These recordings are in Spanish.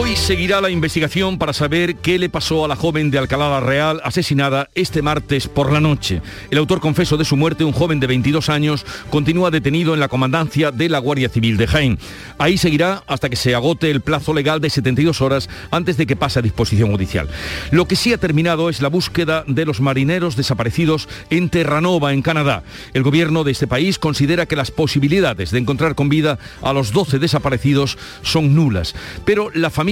Hoy seguirá la investigación para saber qué le pasó a la joven de Alcalá la Real asesinada este martes por la noche. El autor confeso de su muerte, un joven de 22 años, continúa detenido en la comandancia de la Guardia Civil de Jaén. Ahí seguirá hasta que se agote el plazo legal de 72 horas antes de que pase a disposición judicial. Lo que sí ha terminado es la búsqueda de los marineros desaparecidos en Terranova, en Canadá. El gobierno de este país considera que las posibilidades de encontrar con vida a los 12 desaparecidos son nulas, pero la familia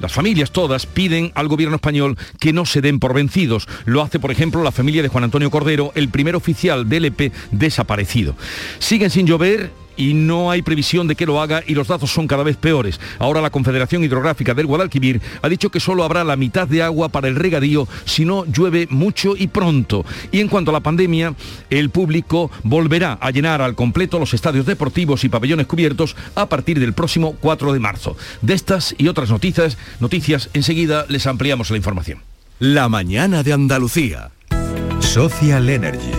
las familias todas piden al gobierno español que no se den por vencidos. Lo hace, por ejemplo, la familia de Juan Antonio Cordero, el primer oficial del EP desaparecido. Siguen sin llover y no hay previsión de que lo haga y los datos son cada vez peores. Ahora la Confederación Hidrográfica del Guadalquivir ha dicho que solo habrá la mitad de agua para el regadío si no llueve mucho y pronto. Y en cuanto a la pandemia, el público volverá a llenar al completo los estadios deportivos y pabellones cubiertos a partir del próximo 4 de marzo. De estas y otras noticias, noticias enseguida les ampliamos la información. La mañana de Andalucía. Social Energy.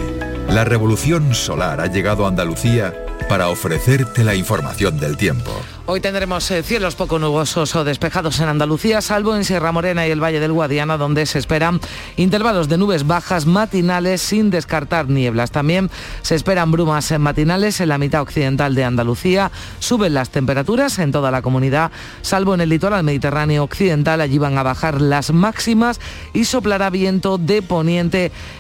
La revolución solar ha llegado a Andalucía para ofrecerte la información del tiempo. Hoy tendremos eh, cielos poco nubosos o despejados en Andalucía, salvo en Sierra Morena y el Valle del Guadiana, donde se esperan intervalos de nubes bajas matinales sin descartar nieblas. También se esperan brumas matinales en la mitad occidental de Andalucía. Suben las temperaturas en toda la comunidad, salvo en el litoral mediterráneo occidental. Allí van a bajar las máximas y soplará viento de poniente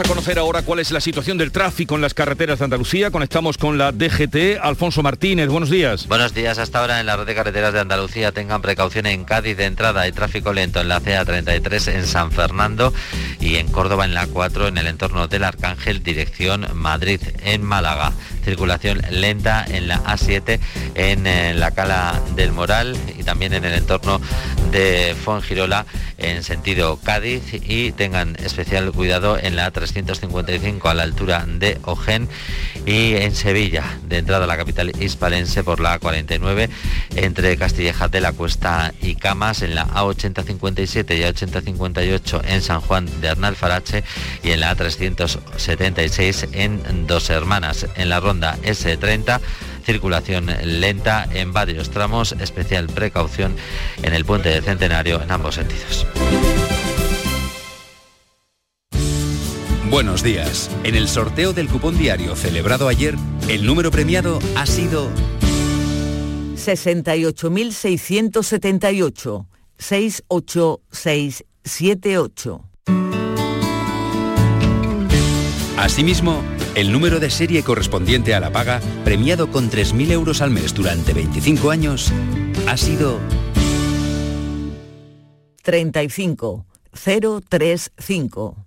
A conocer ahora cuál es la situación del tráfico en las carreteras de Andalucía. Conectamos con la DGT. Alfonso Martínez, buenos días. Buenos días. Hasta ahora en la red de carreteras de Andalucía tengan precaución en Cádiz de entrada y tráfico lento en la CA33 en San Fernando y en Córdoba en la 4 en el entorno del Arcángel dirección Madrid en Málaga. Circulación lenta en la A7 en, eh, la Cala del Moral y también en el entorno de Fongirola en sentido Cádiz y tengan especial cuidado en la 355 a la altura de Ojén y en Sevilla, de entrada a la capital hispalense por la A49 entre Castilleja de la Cuesta y Camas, en la A8057 y A8058 en San Juan de Arnalfarache y en la A376 en Dos Hermanas. En la ronda S30 circulación lenta en varios tramos, especial precaución en el puente de Centenario en ambos sentidos. Buenos días. En el sorteo del cupón diario celebrado ayer, el número premiado ha sido 68.678 68678. Asimismo, el número de serie correspondiente a la paga, premiado con 3.000 euros al mes durante 25 años, ha sido 35035.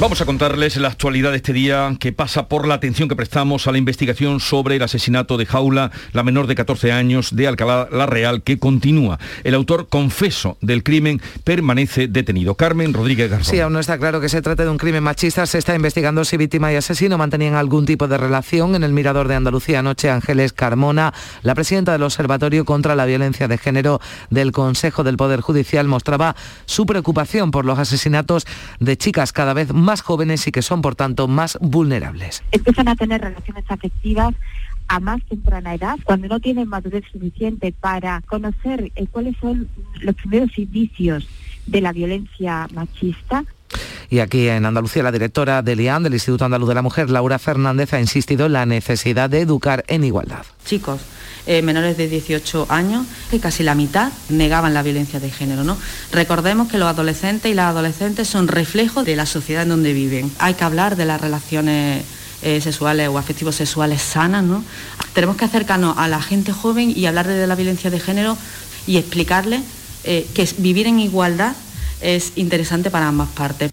Vamos a contarles la actualidad de este día que pasa por la atención que prestamos a la investigación sobre el asesinato de Jaula, la menor de 14 años de Alcalá la Real, que continúa. El autor confeso del crimen permanece detenido. Carmen Rodríguez Garzón. Sí, aún no está claro que se trate de un crimen machista. Se está investigando si víctima y asesino mantenían algún tipo de relación. En el Mirador de Andalucía anoche, Ángeles Carmona, la presidenta del Observatorio contra la Violencia de Género del Consejo del Poder Judicial, mostraba su preocupación por los asesinatos de chicas cada vez más más jóvenes y que son, por tanto, más vulnerables. Empiezan a tener relaciones afectivas a más temprana edad, cuando no tienen madurez suficiente para conocer eh, cuáles son los primeros indicios de la violencia machista Y aquí en Andalucía la directora del IAN, del Instituto Andaluz de la Mujer, Laura Fernández, ha insistido en la necesidad de educar en igualdad. Chicos, eh, menores de 18 años, que casi la mitad negaban la violencia de género. ¿no? Recordemos que los adolescentes y las adolescentes son reflejos de la sociedad en donde viven. Hay que hablar de las relaciones eh, sexuales o afectivos sexuales sanas. ¿no? Tenemos que acercarnos a la gente joven y hablar de la violencia de género y explicarles eh, que vivir en igualdad es interesante para ambas partes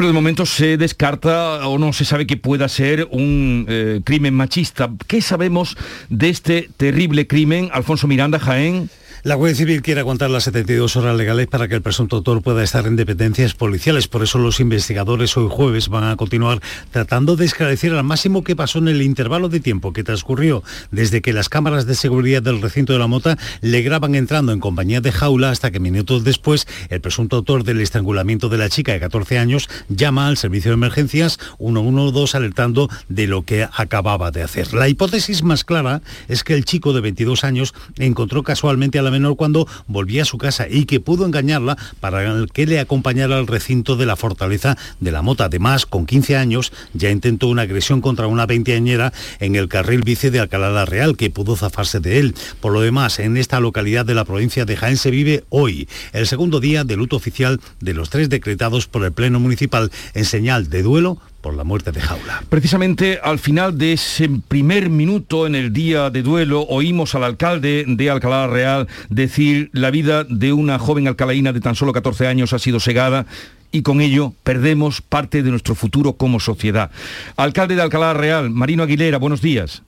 pero de momento se descarta o no se sabe que pueda ser un eh, crimen machista. ¿Qué sabemos de este terrible crimen, Alfonso Miranda Jaén? La Guardia Civil quiere aguantar las 72 horas legales para que el presunto autor pueda estar en dependencias policiales. Por eso los investigadores hoy jueves van a continuar tratando de esclarecer al máximo qué pasó en el intervalo de tiempo que transcurrió desde que las cámaras de seguridad del recinto de la mota le graban entrando en compañía de jaula hasta que minutos después el presunto autor del estrangulamiento de la chica de 14 años llama al servicio de emergencias 112 alertando de lo que acababa de hacer. La hipótesis más clara es que el chico de 22 años encontró casualmente a la menor cuando volvía a su casa y que pudo engañarla para que le acompañara al recinto de la fortaleza de la Mota. Además, con 15 años ya intentó una agresión contra una veinteañera en el carril bici de Alcalá la Real, que pudo zafarse de él. Por lo demás, en esta localidad de la provincia de Jaén se vive hoy el segundo día de luto oficial de los tres decretados por el Pleno Municipal en señal de duelo por la muerte de Jaula. Precisamente al final de ese primer minuto en el día de duelo oímos al alcalde de Alcalá Real decir la vida de una joven alcalaína de tan solo 14 años ha sido segada y con ello perdemos parte de nuestro futuro como sociedad. Alcalde de Alcalá Real, Marino Aguilera, buenos días.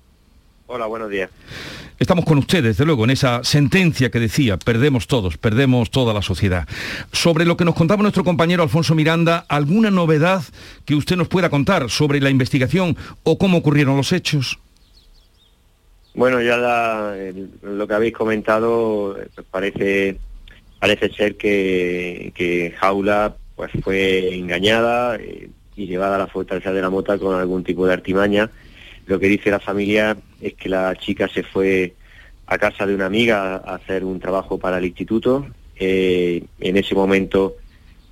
Hola, buenos días. Estamos con ustedes, desde luego, en esa sentencia que decía, perdemos todos, perdemos toda la sociedad. Sobre lo que nos contaba nuestro compañero Alfonso Miranda, ¿alguna novedad que usted nos pueda contar sobre la investigación o cómo ocurrieron los hechos? Bueno, ya lo que habéis comentado pues parece parece ser que, Jaula pues fue engañada eh, y llevada a la fortaleza de la mota con algún tipo de artimaña lo que dice la familia es que la chica se fue a casa de una amiga a hacer un trabajo para el instituto. Eh, en ese momento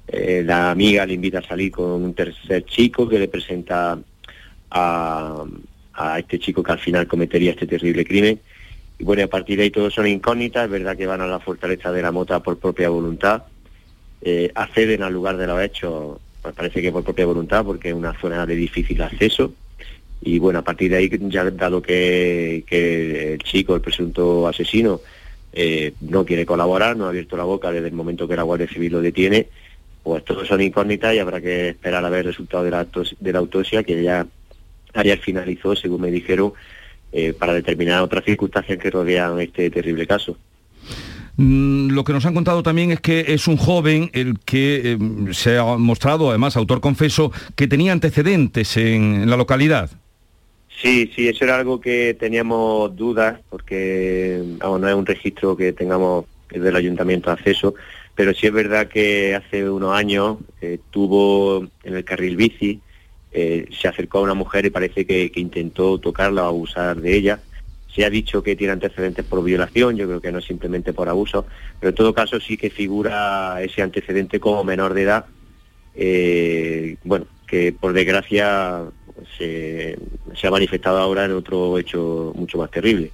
eh, la amiga le invita a salir con un tercer chico que le presenta a, este chico que al final cometería este terrible crimen. Y bueno, a partir de ahí todos son incógnitas, es verdad que van a la fortaleza de la mota por propia voluntad, eh, acceden al lugar de los hechos, pues parece que por propia voluntad, porque es una zona de difícil acceso, y bueno, a partir de ahí, ya dado que, el chico, el presunto asesino, eh, no quiere colaborar, no ha abierto la boca desde el momento que la Guardia Civil lo detiene, pues todos son incógnitas y habrá que esperar a ver el resultado de la, de la autopsia que ya ayer finalizó, según me dijeron, eh, para determinar otras circunstancias que rodean este terrible caso. Mm, lo que nos han contado también es que es un joven el que eh, se ha mostrado, además, autor confeso, que tenía antecedentes en la localidad. Sí, sí, eso era algo que teníamos dudas porque no es un registro que tengamos del ayuntamiento acceso, pero sí es verdad que hace unos años estuvo en el carril bici, eh, se acercó a una mujer y parece que, intentó tocarla o abusar de ella. Se ha dicho que tiene antecedentes por violación, yo creo que no simplemente por abuso, pero en todo caso sí que figura ese antecedente como menor de edad. Eh, bueno, que por desgracia se, ha manifestado ahora en otro hecho mucho más terrible.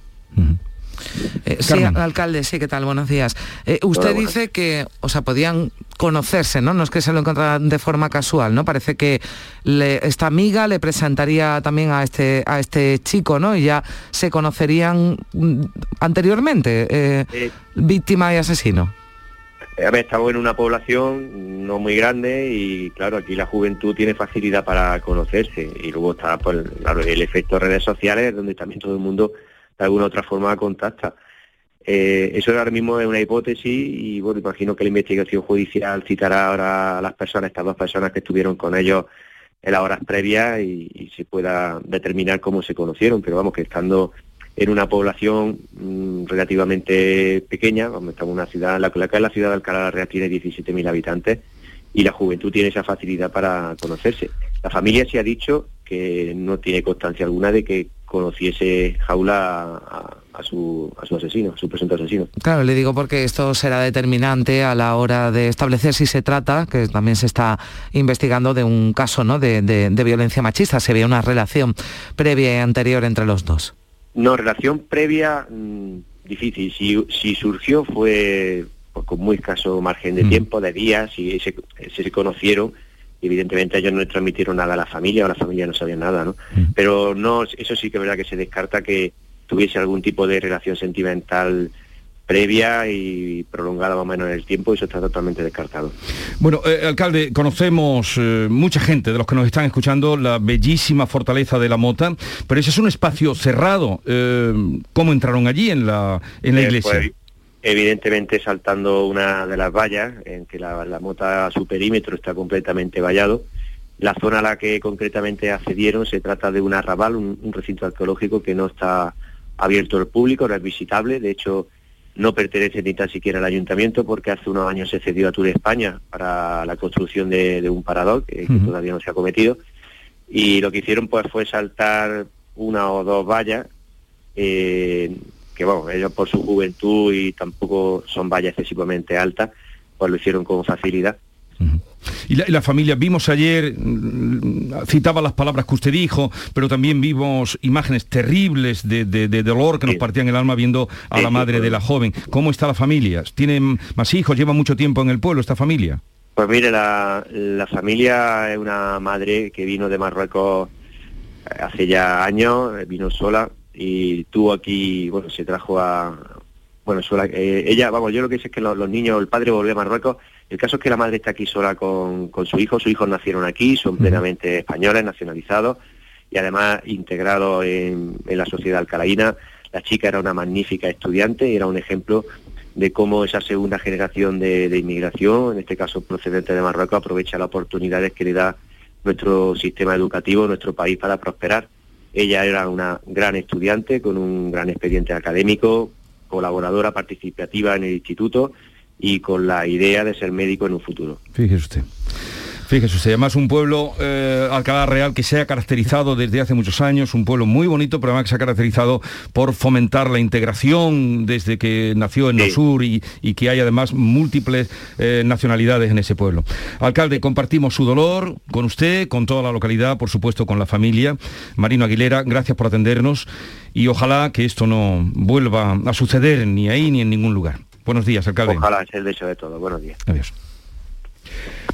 Eh, sí, alcalde, sí, ¿qué tal? Buenos días. Eh, usted dice que, o sea, podían conocerse, ¿no? No es que se lo encontraran de forma casual, ¿no? Parece que esta amiga le presentaría también a este, a este chico, ¿no? Y ya se conocerían mm, anteriormente, eh, víctima y asesino. A ver, estamos en una población no muy grande y claro, aquí la juventud tiene facilidad para conocerse y luego está pues, el efecto de redes sociales donde también todo el mundo de alguna otra forma contacta. Eh, eso ahora mismo es una hipótesis y bueno, imagino que la investigación judicial citará ahora a las personas, estas dos personas que estuvieron con ellos en las horas previas y se pueda determinar cómo se conocieron, pero vamos que estando en una población mm, relativamente pequeña, estamos una ciudad, la, ciudad de Alcalá la Real tiene 17.000 habitantes y la juventud tiene esa facilidad para conocerse. La familia se ha dicho que no tiene constancia alguna de que conociese Jaula a, a su, a su asesino, a su presunto asesino. Claro, le digo porque esto será determinante a la hora de establecer si se trata, que también se está investigando de un caso ¿no? de, de violencia machista, se ve una relación previa y anterior entre los dos. No, relación previa mm, difícil. Si, si surgió fue pues, con muy escaso margen de mm. tiempo, de días, y se, se conocieron evidentemente ellos no transmitieron nada a la familia o la familia no sabía nada, ¿no? Mm. Pero no, eso sí que es verdad que se descarta que tuviese algún tipo de relación sentimental previa y prolongada más o menos en el tiempo, eso está totalmente descartado. Bueno, eh, alcalde, conocemos eh, mucha gente de los que nos están escuchando la bellísima fortaleza de la Mota, pero ese es un espacio cerrado. Eh, ¿Cómo entraron allí en la, en la iglesia? Pues, evidentemente saltando una de las vallas, en que la, Mota, su perímetro está completamente vallado. La zona a la que concretamente accedieron se trata de un arrabal, un, un recinto arqueológico que no está abierto al público, no es visitable. De hecho, no pertenece ni tan siquiera al ayuntamiento porque hace unos años se cedió a Tour España para la construcción de, un parador que, todavía no se ha cometido. Y lo que hicieron pues fue saltar una o dos vallas eh, que bueno, ellos por su juventud y tampoco son vallas excesivamente altas, pues lo hicieron con facilidad y la, familia, vimos ayer, mm, citaba las palabras que usted dijo, pero también vimos imágenes terribles de, dolor que nos partían el alma viendo a la madre de la joven. ¿Cómo está la familia? ¿Tienen más hijos? ¿Lleva mucho tiempo en el pueblo esta familia? Pues mire, la, familia es una madre que vino de Marruecos eh, hace ya años, vino sola y tuvo aquí, bueno, se trajo a, bueno, sola, eh, ella, vamos, yo lo que sé es que los, niños, el padre volvió a Marruecos el caso es que la madre está aquí sola con, su hijo, sus hijos nacieron aquí, son plenamente españoles, nacionalizados y además integrados en, la sociedad alcalaína. La chica era una magnífica estudiante y era un ejemplo de cómo esa segunda generación de, inmigración, en este caso procedente de Marruecos, aprovecha las oportunidades que le da nuestro sistema educativo, nuestro país para prosperar. Ella era una gran estudiante con un gran expediente académico, colaboradora participativa en el instituto y con la idea de ser médico en un futuro. Fíjese usted. Fíjese usted, además un pueblo, eh, Alcalá Real, que se ha caracterizado desde hace muchos años, un pueblo muy bonito, pero además que se ha caracterizado por fomentar la integración desde que nació en el sur y, que hay además múltiples eh, nacionalidades en ese pueblo. Alcalde, compartimos su dolor con usted, con toda la localidad, por supuesto con la familia. Marino Aguilera, gracias por atendernos y ojalá que esto no vuelva a suceder ni ahí ni en ningún lugar. Buenos días, alcalde. Ojalá sea el deseo de todo. Buenos días. Adiós.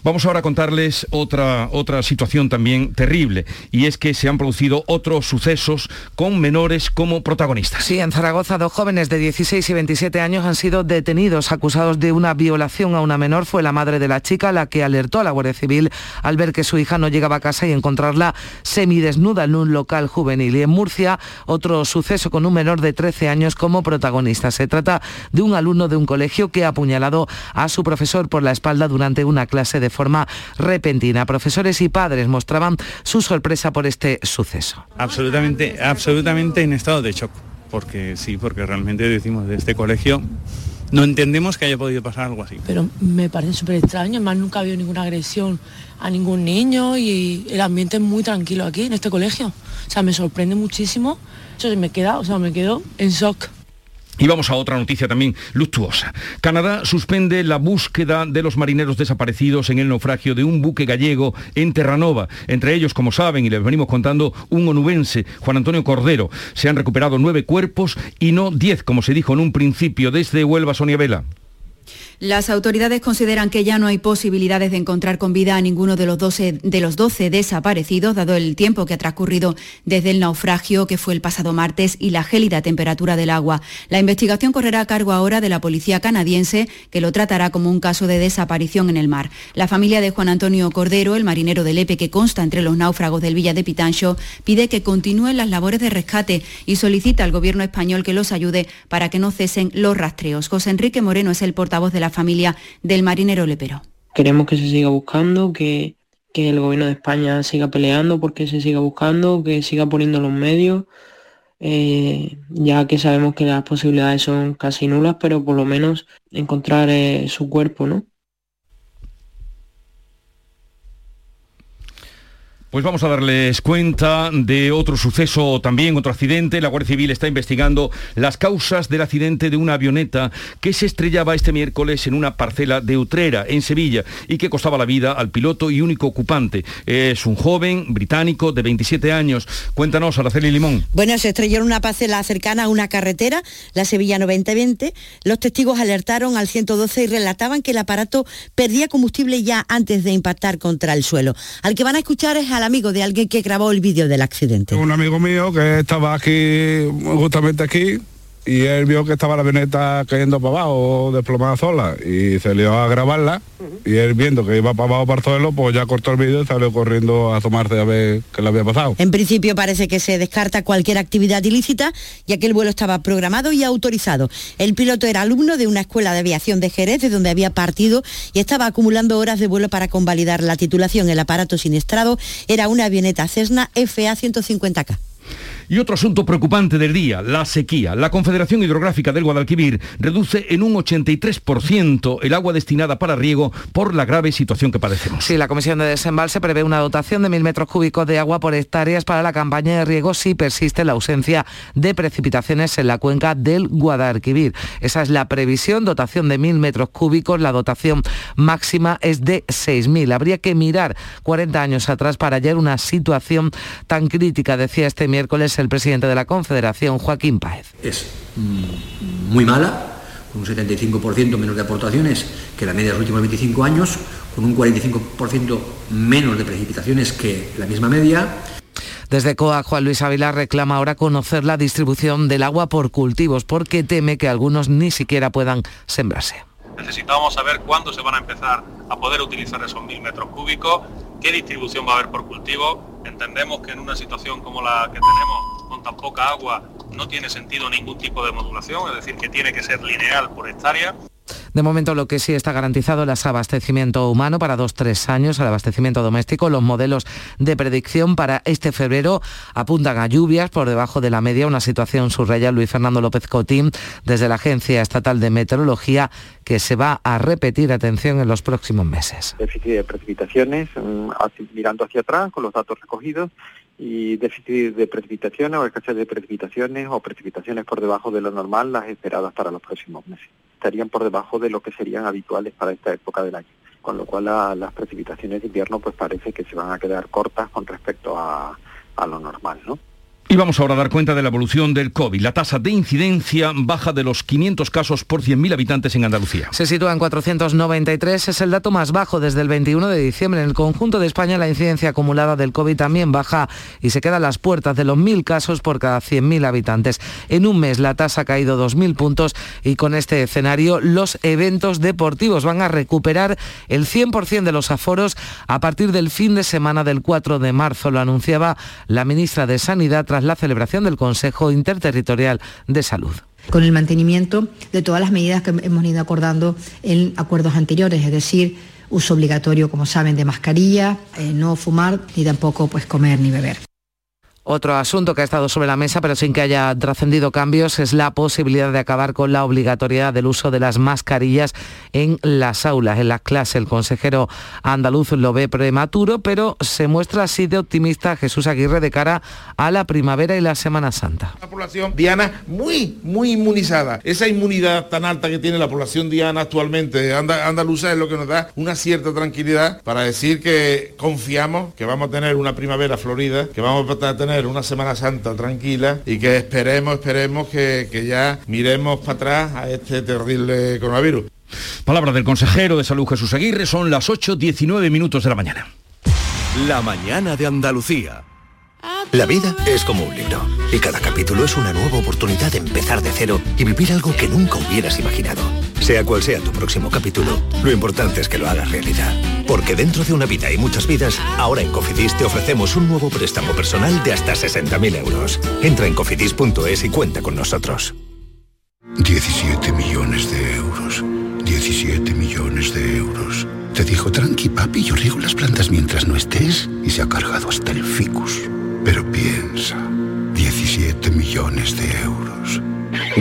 Vamos ahora a contarles otra, otra situación también terrible, y es que se han producido otros sucesos con menores como protagonistas. Sí, en Zaragoza dos jóvenes de 16 y 27 años han sido detenidos acusados de una violación a una menor. Fue la madre de la chica la que alertó a la Guardia Civil al ver que su hija no llegaba a casa y encontrarla semidesnuda en un local juvenil. Y en Murcia, otro suceso con un menor de 13 años como protagonista. Se trata de un alumno de un colegio que ha apuñalado a su profesor por la espalda durante una clase de forma repentina. Profesores y padres mostraban su sorpresa por este suceso. Absolutamente, absolutamente en estado de shock, porque sí, porque realmente decimos de este colegio no entendemos que haya podido pasar algo así. Pero me parece súper extraño, además nunca ha habido ninguna agresión a ningún niño y el ambiente es muy tranquilo aquí en este colegio. O sea, me sorprende muchísimo. Eso se me queda, o sea, me quedo en shock. Y vamos a otra noticia también luctuosa. Canadá suspende la búsqueda de los marineros desaparecidos en el naufragio de un buque gallego en Terranova. Entre ellos, como saben, y les venimos contando, un onubense, Juan Antonio Cordero. Se han recuperado nueve cuerpos y no diez, como se dijo en un principio, desde Huelva, Sonia Vela. Las autoridades consideran que ya no hay posibilidades de encontrar con vida a ninguno de los, 12, de los 12 desaparecidos, dado el tiempo que ha transcurrido desde el naufragio que fue el pasado martes y la gélida temperatura del agua. La investigación correrá a cargo ahora de la policía canadiense, que lo tratará como un caso de desaparición en el mar. La familia de Juan Antonio Cordero, el marinero del EPE que consta entre los náufragos del Villa de Pitancho, pide que continúen las labores de rescate y solicita al gobierno español que los ayude para que no cesen los rastreos. José Enrique Moreno es el portavoz de la familia del marinero Lepero. Queremos que se siga buscando, que, el gobierno de España siga peleando porque se siga buscando, que siga poniendo los medios, eh, ya que sabemos que las posibilidades son casi nulas, pero por lo menos encontrar eh, su cuerpo, ¿no? Pues vamos a darles cuenta de otro suceso también, otro accidente. La Guardia Civil está investigando las causas del accidente de una avioneta que se estrellaba este miércoles en una parcela de Utrera, en Sevilla, y que costaba la vida al piloto y único ocupante. Es un joven británico de 27 años. Cuéntanos, Araceli Limón. Bueno, se estrelló en una parcela cercana a una carretera, la Sevilla 9020. Los testigos alertaron al 112 y relataban que el aparato perdía combustible ya antes de impactar contra el suelo. Al que van a escuchar es al amigo de alguien que grabó el vídeo del accidente. Un amigo mío que estaba aquí, justamente aquí, y él vio que estaba la avioneta cayendo para abajo, desplomada sola, y se le a grabarla, y él viendo que iba para abajo para el suelo, pues ya cortó el vídeo y salió corriendo a tomarse a ver qué le había pasado. En principio parece que se descarta cualquier actividad ilícita, ya que el vuelo estaba programado y autorizado. El piloto era alumno de una escuela de aviación de Jerez, de donde había partido, y estaba acumulando horas de vuelo para convalidar la titulación. El aparato siniestrado era una avioneta Cessna FA 150K. Y otro asunto preocupante del día, la sequía. La Confederación Hidrográfica del Guadalquivir reduce en un 83% el agua destinada para riego por la grave situación que padecemos. Sí, la Comisión de Desembalse prevé una dotación de mil metros cúbicos de agua por hectáreas para la campaña de riego si persiste la ausencia de precipitaciones en la cuenca del Guadalquivir. Esa es la previsión, dotación de mil metros cúbicos, la dotación máxima es de 6.000. Habría que mirar 40 años atrás para hallar una situación tan crítica, decía este miércoles el presidente de la Confederación, Joaquín Páez. Es muy mala, con un 75% menos de aportaciones que la media de los últimos 25 años, con un 45% menos de precipitaciones que la misma media. Desde COA, Juan Luis Ávila reclama ahora conocer la distribución del agua por cultivos, porque teme que algunos ni siquiera puedan sembrarse. Necesitamos saber cuándo se van a empezar a poder utilizar esos mil metros cúbicos, qué distribución va a haber por cultivo. Entendemos que en una situación como la que tenemos, con tan poca agua, no tiene sentido ningún tipo de modulación, es decir, que tiene que ser lineal por hectárea. De momento lo que sí está garantizado es abastecimiento humano para dos, tres años, el abastecimiento doméstico. Los modelos de predicción para este febrero apuntan a lluvias por debajo de la media, una situación subraya Luis Fernando López Cotín desde la Agencia Estatal de Meteorología que se va a repetir, atención, en los próximos meses. Déficit de precipitaciones, mm, mirando hacia atrás con los datos recogidos y déficit de precipitaciones o escasez de precipitaciones o precipitaciones por debajo de lo normal las esperadas para los próximos meses. Estarían por debajo de lo que serían habituales para esta época del año. Con lo cual las precipitaciones de invierno pues parece que se van a quedar cortas con respecto a, a lo normal, ¿no? Y vamos ahora a dar cuenta de la evolución del COVID. La tasa de incidencia baja de los 500 casos por 100.000 habitantes en Andalucía. Se sitúa en 493, es el dato más bajo desde el 21 de diciembre. En el conjunto de España la incidencia acumulada del COVID también baja y se queda a las puertas de los 1.000 casos por cada 100.000 habitantes. En un mes la tasa ha caído 2.000 puntos y con este escenario los eventos deportivos van a recuperar el 100% de los aforos a partir del fin de semana del 4 de marzo. Lo anunciaba la ministra de Sanidad tras la celebración del Consejo Interterritorial de Salud con el mantenimiento de todas las medidas que hemos ido acordando en acuerdos anteriores, es decir, uso obligatorio, como saben, de mascarilla, eh, no fumar ni tampoco pues comer ni beber. Otro asunto que ha estado sobre la mesa, pero sin que haya trascendido cambios, es la posibilidad de acabar con la obligatoriedad del uso de las mascarillas en las aulas, en las clases. El consejero andaluz lo ve prematuro, pero se muestra así de optimista Jesús Aguirre de cara a la primavera y la Semana Santa. La población diana muy, muy inmunizada. Esa inmunidad tan alta que tiene la población diana actualmente andaluza es lo que nos da una cierta tranquilidad para decir que confiamos que vamos a tener una primavera florida, que vamos a tener una Semana Santa tranquila y que esperemos, esperemos que, que ya miremos para atrás a este terrible coronavirus. Palabra del consejero de Salud Jesús Aguirre, son las 8.19 minutos de la mañana. La mañana de Andalucía. La vida es como un libro y cada capítulo es una nueva oportunidad de empezar de cero y vivir algo que nunca hubieras imaginado. Sea cual sea tu próximo capítulo, lo importante es que lo hagas realidad. Porque dentro de una vida y muchas vidas, ahora en Cofidis te ofrecemos un nuevo préstamo personal de hasta 60.000 euros. Entra en cofidis.es y cuenta con nosotros. 17 millones de euros. 17 millones de euros. Te dijo, tranqui papi, yo riego las plantas mientras no estés y se ha cargado hasta el ficus. Pero piensa, 17 millones de euros.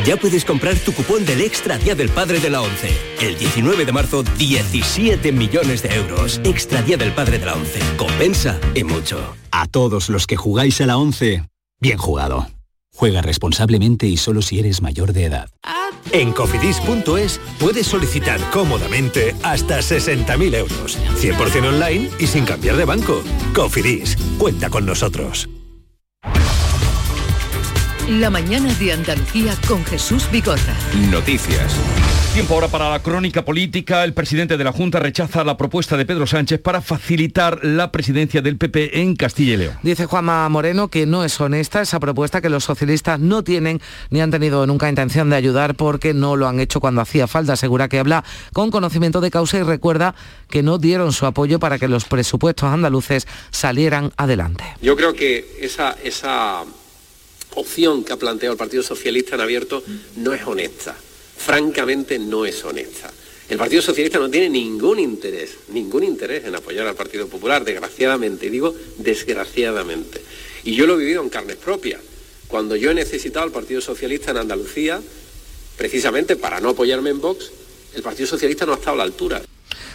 Ya puedes comprar tu cupón del Extra Día del Padre de la ONCE. El 19 de marzo, 17 millones de euros. Extra Día del Padre de la ONCE. Compensa y mucho. A todos los que jugáis a la 11, bien jugado. Juega responsablemente y solo si eres mayor de edad. En cofidis.es puedes solicitar cómodamente hasta 60.000 euros. 100% online y sin cambiar de banco. Cofidis, cuenta con nosotros. La mañana de Andalucía con Jesús Bigorra. Noticias. Tiempo ahora para la crónica política. El presidente de la Junta rechaza la propuesta de Pedro Sánchez para facilitar la presidencia del PP en Castilla y León. Dice Juanma Moreno que no es honesta esa propuesta, que los socialistas no tienen ni han tenido nunca intención de ayudar porque no lo han hecho cuando hacía falta. Asegura que habla con conocimiento de causa y recuerda que no dieron su apoyo para que los presupuestos andaluces salieran adelante. Yo creo que esa, esa opción que ha planteado el Partido Socialista en abierto no es honesta. Francamente no es honesta. El Partido Socialista no tiene ningún interés, ningún interés en apoyar al Partido Popular, desgraciadamente, digo desgraciadamente. Y yo lo he vivido en carnes propias. Cuando yo he necesitado al Partido Socialista en Andalucía, precisamente para no apoyarme en Vox, el Partido Socialista no ha estado a la altura.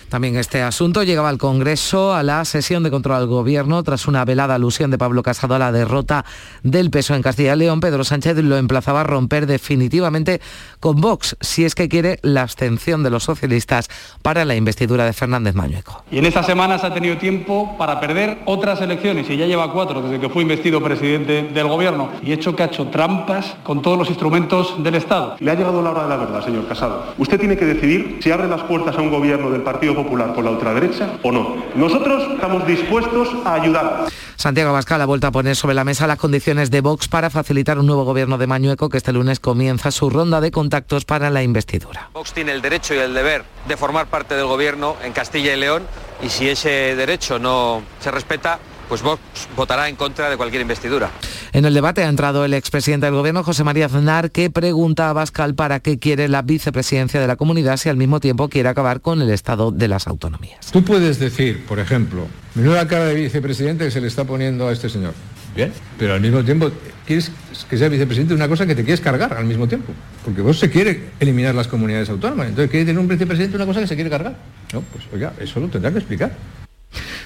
También este asunto llegaba al Congreso a la sesión de control al Gobierno tras una velada alusión de Pablo Casado a la derrota del peso en Castilla y León. Pedro Sánchez lo emplazaba a romper definitivamente con Vox si es que quiere la abstención de los socialistas para la investidura de Fernández Mañueco. Y en estas semanas ha tenido tiempo para perder otras elecciones y ya lleva cuatro desde que fue investido presidente del Gobierno y hecho que ha hecho trampas con todos los instrumentos del Estado. Le ha llegado la hora de la verdad, señor Casado. Usted tiene que decidir si abre las puertas a un gobierno del Partido Popular por la ultraderecha o no. Nosotros estamos dispuestos a ayudar. Santiago Abascal ha vuelto a poner sobre la mesa las condiciones de Vox para facilitar un nuevo gobierno de Mañueco que este lunes comienza su ronda de contactos para la investidura. Vox tiene el derecho y el deber de formar parte del gobierno en Castilla y León y si ese derecho no se respeta, pues Vox votará en contra de cualquier investidura. En el debate ha entrado el expresidente del Gobierno, José María Aznar, que pregunta a Bascal para qué quiere la vicepresidencia de la comunidad si al mismo tiempo quiere acabar con el estado de las autonomías. Tú puedes decir, por ejemplo, menuda cara de vicepresidente que se le está poniendo a este señor. Bien, pero al mismo tiempo quieres que sea vicepresidente de una cosa que te quieres cargar al mismo tiempo. Porque vos se quiere eliminar las comunidades autónomas. Entonces quiere tener un vicepresidente de una cosa que se quiere cargar. No, pues oiga, eso lo tendrá que explicar.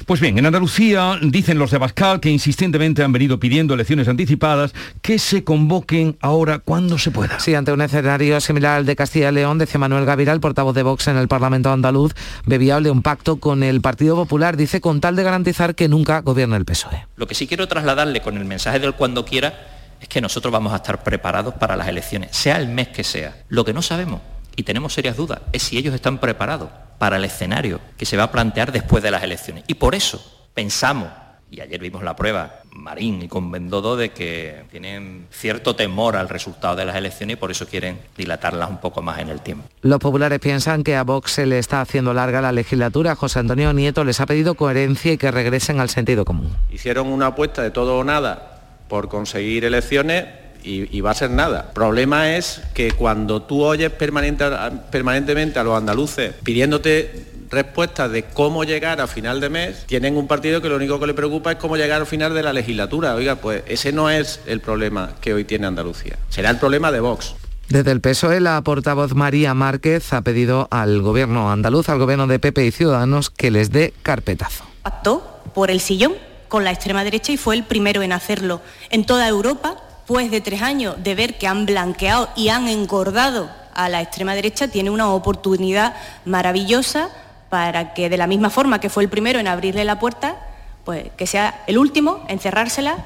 Pues bien, en Andalucía dicen los de Abascal que insistentemente han venido pidiendo elecciones anticipadas que se convoquen ahora cuando se pueda. Sí, ante un escenario similar al de Castilla y León, decía Manuel Gaviral, portavoz de Vox en el Parlamento andaluz, ve viable un pacto con el Partido Popular, dice, con tal de garantizar que nunca gobierne el PSOE. Lo que sí quiero trasladarle con el mensaje del cuando quiera es que nosotros vamos a estar preparados para las elecciones, sea el mes que sea. Lo que no sabemos y tenemos serias dudas es si ellos están preparados para el escenario que se va a plantear después de las elecciones. Y por eso pensamos, y ayer vimos la prueba, Marín y con Bendodo, de que tienen cierto temor al resultado de las elecciones y por eso quieren dilatarlas un poco más en el tiempo. Los populares piensan que a Vox se le está haciendo larga la legislatura. José Antonio Nieto les ha pedido coherencia y que regresen al sentido común. Hicieron una apuesta de todo o nada por conseguir elecciones y, y, va a ser nada. El problema es que cuando tú oyes permanente, permanentemente a los andaluces pidiéndote respuestas de cómo llegar a final de mes, tienen un partido que lo único que le preocupa es cómo llegar al final de la legislatura. Oiga, pues ese no es el problema que hoy tiene Andalucía. Será el problema de Vox. Desde el PSOE, la portavoz María Márquez ha pedido al gobierno andaluz, al gobierno de PP y Ciudadanos, que les dé carpetazo. Pactó por el sillón con la extrema derecha y fue el primero en hacerlo en toda Europa después de tres años de ver que han blanqueado y han engordado a la extrema derecha, tiene una oportunidad maravillosa para que de la misma forma que fue el primero en abrirle la puerta, pues que sea el último en cerrársela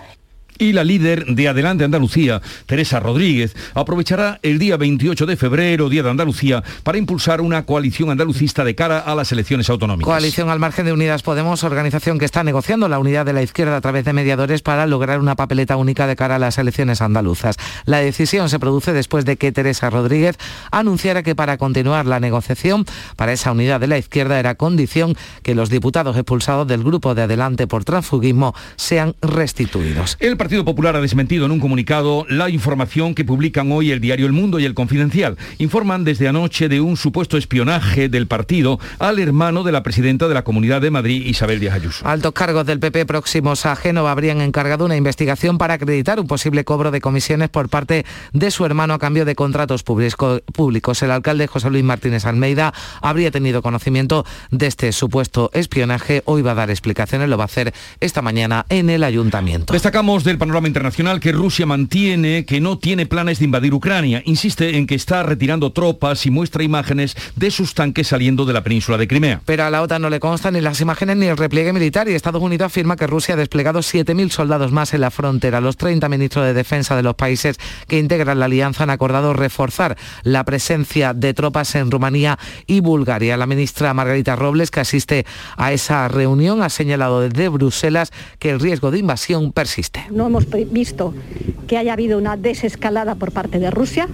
y la líder de Adelante Andalucía, Teresa Rodríguez, aprovechará el día 28 de febrero, Día de Andalucía, para impulsar una coalición andalucista de cara a las elecciones autonómicas. Coalición al margen de Unidas Podemos, organización que está negociando la unidad de la izquierda a través de mediadores para lograr una papeleta única de cara a las elecciones andaluzas. La decisión se produce después de que Teresa Rodríguez anunciara que para continuar la negociación para esa unidad de la izquierda era condición que los diputados expulsados del grupo de Adelante por transfugismo sean restituidos. El Partido Popular ha desmentido en un comunicado la información que publican hoy el diario El Mundo y el Confidencial. Informan desde anoche de un supuesto espionaje del partido al hermano de la presidenta de la Comunidad de Madrid, Isabel Díaz Ayuso. Altos cargos del PP próximos a Génova habrían encargado una investigación para acreditar un posible cobro de comisiones por parte de su hermano a cambio de contratos públicos. El alcalde José Luis Martínez Almeida habría tenido conocimiento de este supuesto espionaje. Hoy va a dar explicaciones, lo va a hacer esta mañana en el ayuntamiento. Destacamos del panorama internacional que Rusia mantiene que no tiene planes de invadir Ucrania. Insiste en que está retirando tropas y muestra imágenes de sus tanques saliendo de la península de Crimea. Pero a la OTAN no le constan ni las imágenes ni el repliegue militar y Estados Unidos afirma que Rusia ha desplegado 7.000 soldados más en la frontera. Los 30 ministros de defensa de los países que integran la alianza han acordado reforzar la presencia de tropas en Rumanía y Bulgaria. La ministra Margarita Robles, que asiste a esa reunión, ha señalado desde Bruselas que el riesgo de invasión persiste. No hemos visto que haya habido una desescalada por parte de Rusia,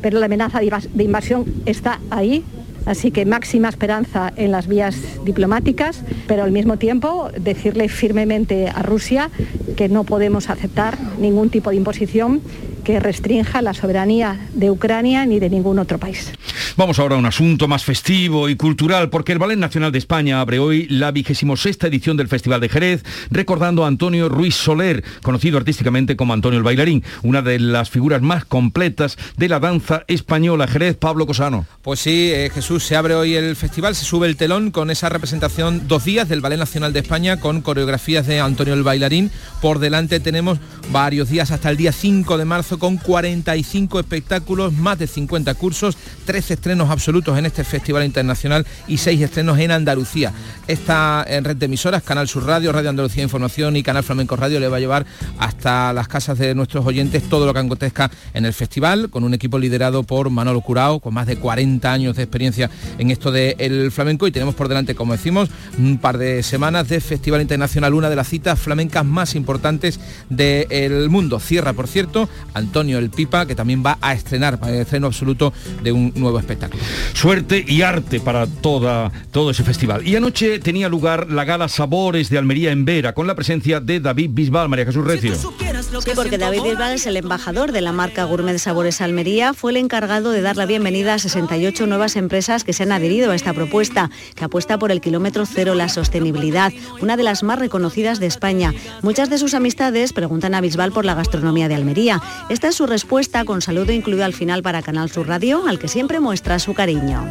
pero la amenaza de invasión está ahí Así que máxima esperanza en las vías diplomáticas, pero al mismo tiempo decirle firmemente a Rusia que no podemos aceptar ningún tipo de imposición que restrinja la soberanía de Ucrania ni de ningún otro país. Vamos ahora a un asunto más festivo y cultural, porque el Ballet Nacional de España abre hoy la vigésimo sexta edición del Festival de Jerez, recordando a Antonio Ruiz Soler, conocido artísticamente como Antonio el Bailarín, una de las figuras más completas de la danza española. Jerez, Pablo Cosano. Pues sí, eh, Jesús, se abre hoy el festival, se sube el telón con esa representación dos días del Ballet Nacional de España con coreografías de Antonio el Bailarín. Por delante tenemos varios días hasta el día 5 de marzo con 45 espectáculos, más de 50 cursos, 13 estrenos absolutos en este Festival Internacional y 6 estrenos en Andalucía. Esta en red de emisoras, Canal Sur Radio, Radio Andalucía Información y Canal Flamenco Radio le va a llevar hasta las casas de nuestros oyentes todo lo que acontezca en el festival, con un equipo liderado por Manolo Curao, con más de 40 años de experiencia en esto del flamenco y tenemos por delante, como decimos, un par de semanas de Festival Internacional, una de las citas flamencas más importantes del mundo. Cierra, por cierto, Antonio El Pipa, que también va a estrenar, para el estreno absoluto de un nuevo espectáculo. Suerte y arte para toda, todo ese festival. Y anoche tenía lugar la gala Sabores de Almería en Vera, con la presencia de David Bisbal, María Jesús Recio. Sí, porque David Bisbal es el embajador de la marca Gourmet de Sabores Almería, fue el encargado de dar la bienvenida a 68 nuevas empresas que se han adherido a esta propuesta, que apuesta por el kilómetro cero, la sostenibilidad, una de las más reconocidas de España. Muchas de sus amistades preguntan a Bisbal por la gastronomía de Almería. Esta es su respuesta con saludo incluido al final para Canal Sur Radio, al que siempre muestra su cariño.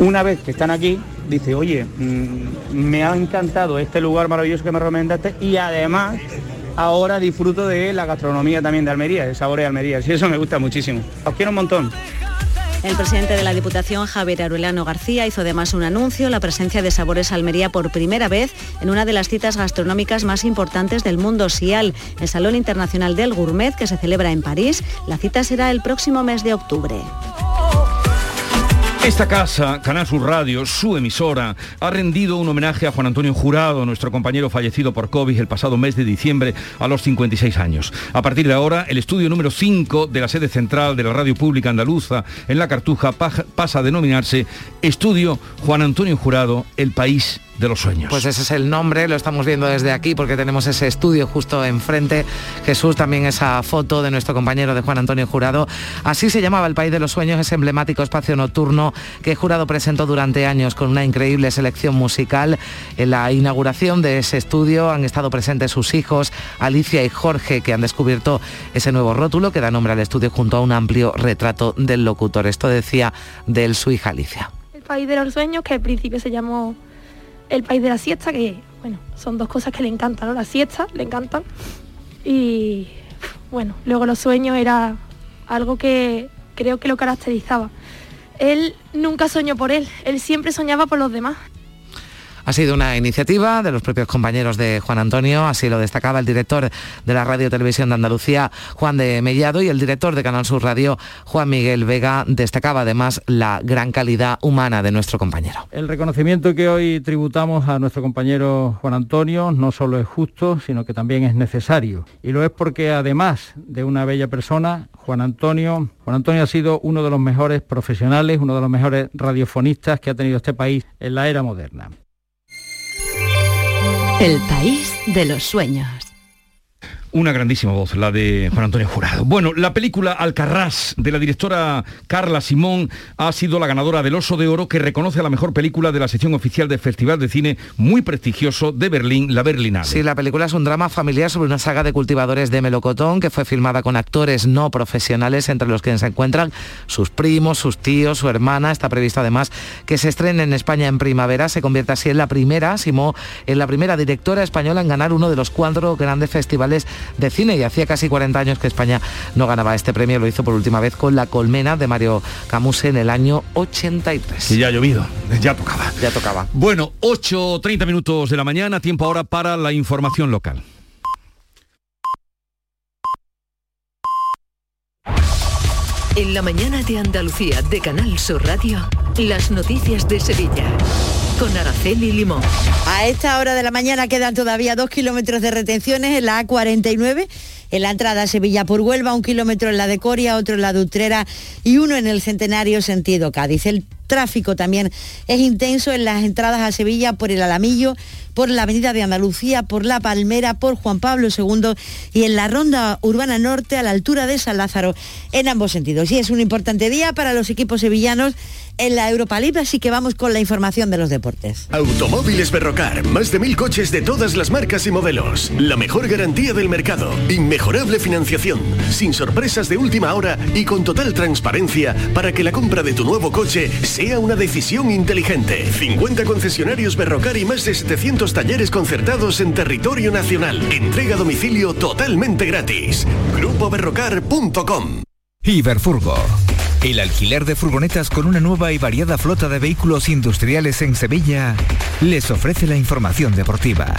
Una vez que están aquí, dice, oye, mm, me ha encantado este lugar maravilloso que me recomendaste y además ahora disfruto de la gastronomía también de Almería, de sabores de Almería. Y eso me gusta muchísimo. Os quiero un montón. El presidente de la Diputación, Javier Aruelano García, hizo además un anuncio, la presencia de Sabores Almería por primera vez en una de las citas gastronómicas más importantes del mundo, SIAL, el Salón Internacional del Gourmet, que se celebra en París. La cita será el próximo mes de octubre. Esta casa, Canal Sur Radio, su emisora, ha rendido un homenaje a Juan Antonio Jurado, nuestro compañero fallecido por COVID el pasado mes de diciembre a los 56 años. A partir de ahora, el estudio número 5 de la sede central de la Radio Pública Andaluza en La Cartuja pasa a denominarse Estudio Juan Antonio Jurado, El País de los sueños. Pues ese es el nombre, lo estamos viendo desde aquí porque tenemos ese estudio justo enfrente. Jesús, también esa foto de nuestro compañero de Juan Antonio Jurado. Así se llamaba el País de los Sueños, ese emblemático espacio nocturno que Jurado presentó durante años con una increíble selección musical. En la inauguración de ese estudio han estado presentes sus hijos, Alicia y Jorge, que han descubierto ese nuevo rótulo que da nombre al estudio junto a un amplio retrato del locutor. Esto decía de él su hija Alicia. El País de los Sueños, que al principio se llamó el país de la siesta, que bueno, son dos cosas que le encantan, ¿no? La siesta, le encantan. Y bueno, luego los sueños era algo que creo que lo caracterizaba. Él nunca soñó por él, él siempre soñaba por los demás. Ha sido una iniciativa de los propios compañeros de Juan Antonio, así lo destacaba el director de la Radio Televisión de Andalucía, Juan de Mellado, y el director de Canal Sur Radio, Juan Miguel Vega, destacaba además la gran calidad humana de nuestro compañero. El reconocimiento que hoy tributamos a nuestro compañero Juan Antonio no solo es justo, sino que también es necesario. Y lo es porque además de una bella persona, Juan Antonio, Juan Antonio ha sido uno de los mejores profesionales, uno de los mejores radiofonistas que ha tenido este país en la era moderna. El país de los sueños. Una grandísima voz, la de Juan Antonio Jurado. Bueno, la película Alcarrás de la directora Carla Simón ha sido la ganadora del Oso de Oro que reconoce a la mejor película de la sección oficial del Festival de Cine muy prestigioso de Berlín, la Berlinale. Sí, la película es un drama familiar sobre una saga de cultivadores de melocotón que fue filmada con actores no profesionales entre los que se encuentran sus primos, sus tíos, su hermana. Está previsto además que se estrene en España en primavera. Se convierte así en la primera, Simón, en la primera directora española en ganar uno de los cuatro grandes festivales de cine y hacía casi 40 años que España no ganaba este premio, lo hizo por última vez con La Colmena de Mario Camus en el año 83. Y ya ha llovido, ya tocaba. Ya tocaba. Bueno, 8.30 minutos de la mañana, tiempo ahora para la información local. En la mañana de Andalucía de Canal Sur Radio, las noticias de Sevilla. Con Araceli Limón. A esta hora de la mañana quedan todavía dos kilómetros de retenciones en la A49 en la entrada a Sevilla por Huelva, un kilómetro en la de Coria, otro en la de Utrera y uno en el Centenario sentido Cádiz. Tráfico también es intenso en las entradas a Sevilla por el Alamillo, por la Avenida de Andalucía, por La Palmera, por Juan Pablo II y en la Ronda Urbana Norte a la altura de San Lázaro, en ambos sentidos. Y es un importante día para los equipos sevillanos en la Europa League, así que vamos con la información de los deportes. Automóviles Berrocar, más de mil coches de todas las marcas y modelos. La mejor garantía del mercado, inmejorable financiación, sin sorpresas de última hora y con total transparencia para que la compra de tu nuevo coche una decisión inteligente. 50 concesionarios Berrocar y más de 700 talleres concertados en territorio nacional. Entrega a domicilio totalmente gratis. GrupoBerrocar.com Iberfurgo. El alquiler de furgonetas con una nueva y variada flota de vehículos industriales en Sevilla les ofrece la información deportiva.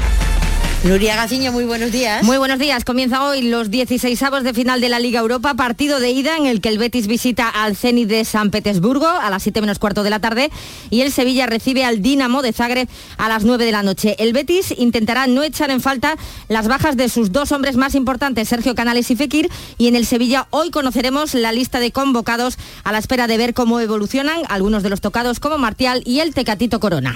Nuria Gaciño, muy buenos días. Muy buenos días. Comienza hoy los 16 avos de final de la Liga Europa, partido de ida en el que el Betis visita al Zenit de San Petersburgo a las 7 menos cuarto de la tarde y el Sevilla recibe al Dinamo de Zagreb a las 9 de la noche. El Betis intentará no echar en falta las bajas de sus dos hombres más importantes, Sergio Canales y Fekir, y en el Sevilla hoy conoceremos la lista de convocados a la espera de ver cómo evolucionan algunos de los tocados como Martial y el Tecatito Corona.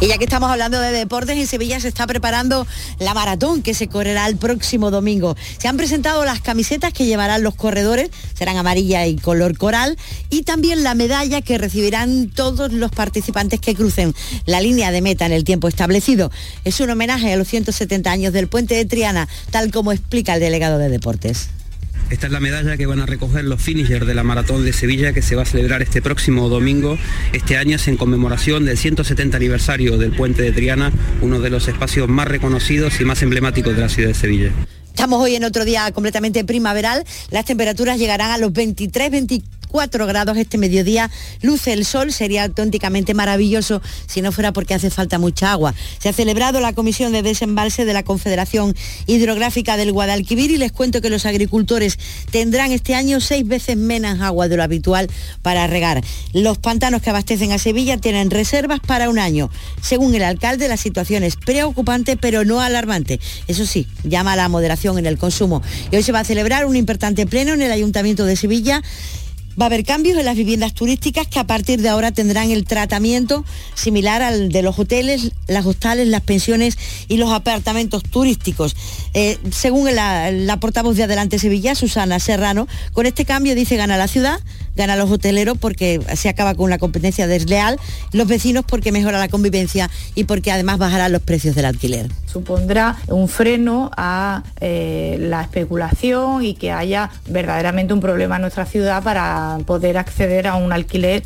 Y ya que estamos hablando de deportes, en Sevilla se está preparando la maratón que se correrá el próximo domingo. Se han presentado las camisetas que llevarán los corredores, serán amarilla y color coral, y también la medalla que recibirán todos los participantes que crucen la línea de meta en el tiempo establecido. Es un homenaje a los 170 años del puente de Triana, tal como explica el delegado de deportes. Esta es la medalla que van a recoger los finishers de la Maratón de Sevilla que se va a celebrar este próximo domingo. Este año es en conmemoración del 170 aniversario del Puente de Triana, uno de los espacios más reconocidos y más emblemáticos de la ciudad de Sevilla. Estamos hoy en otro día completamente primaveral. Las temperaturas llegarán a los 23, 24 grados este mediodía. Luce el sol, sería auténticamente maravilloso si no fuera porque hace falta mucha agua. Se ha celebrado la comisión de desembalse de la Confederación Hidrográfica del Guadalquivir y les cuento que los agricultores tendrán este año seis veces menos agua de lo habitual para regar. Los pantanos que abastecen a Sevilla tienen reservas para un año. Según el alcalde, la situación es preocupante pero no alarmante. Eso sí, llama a la moderación en el consumo. Y hoy se va a celebrar un importante pleno en el Ayuntamiento de Sevilla Va a haber cambios en las viviendas turísticas que a partir de ahora tendrán el tratamiento similar al de los hoteles, las hostales, las pensiones y los apartamentos turísticos. Eh, según la, la, portavoz de Adelante Sevilla, Susana Serrano, con este cambio dice gana la ciudad, gana los hoteleros porque se acaba con la competencia desleal, los vecinos porque mejora la convivencia y porque además bajarán los precios del alquiler. Supondrá un freno a eh, la especulación y que haya verdaderamente un problema en nuestra ciudad para poder acceder a un alquiler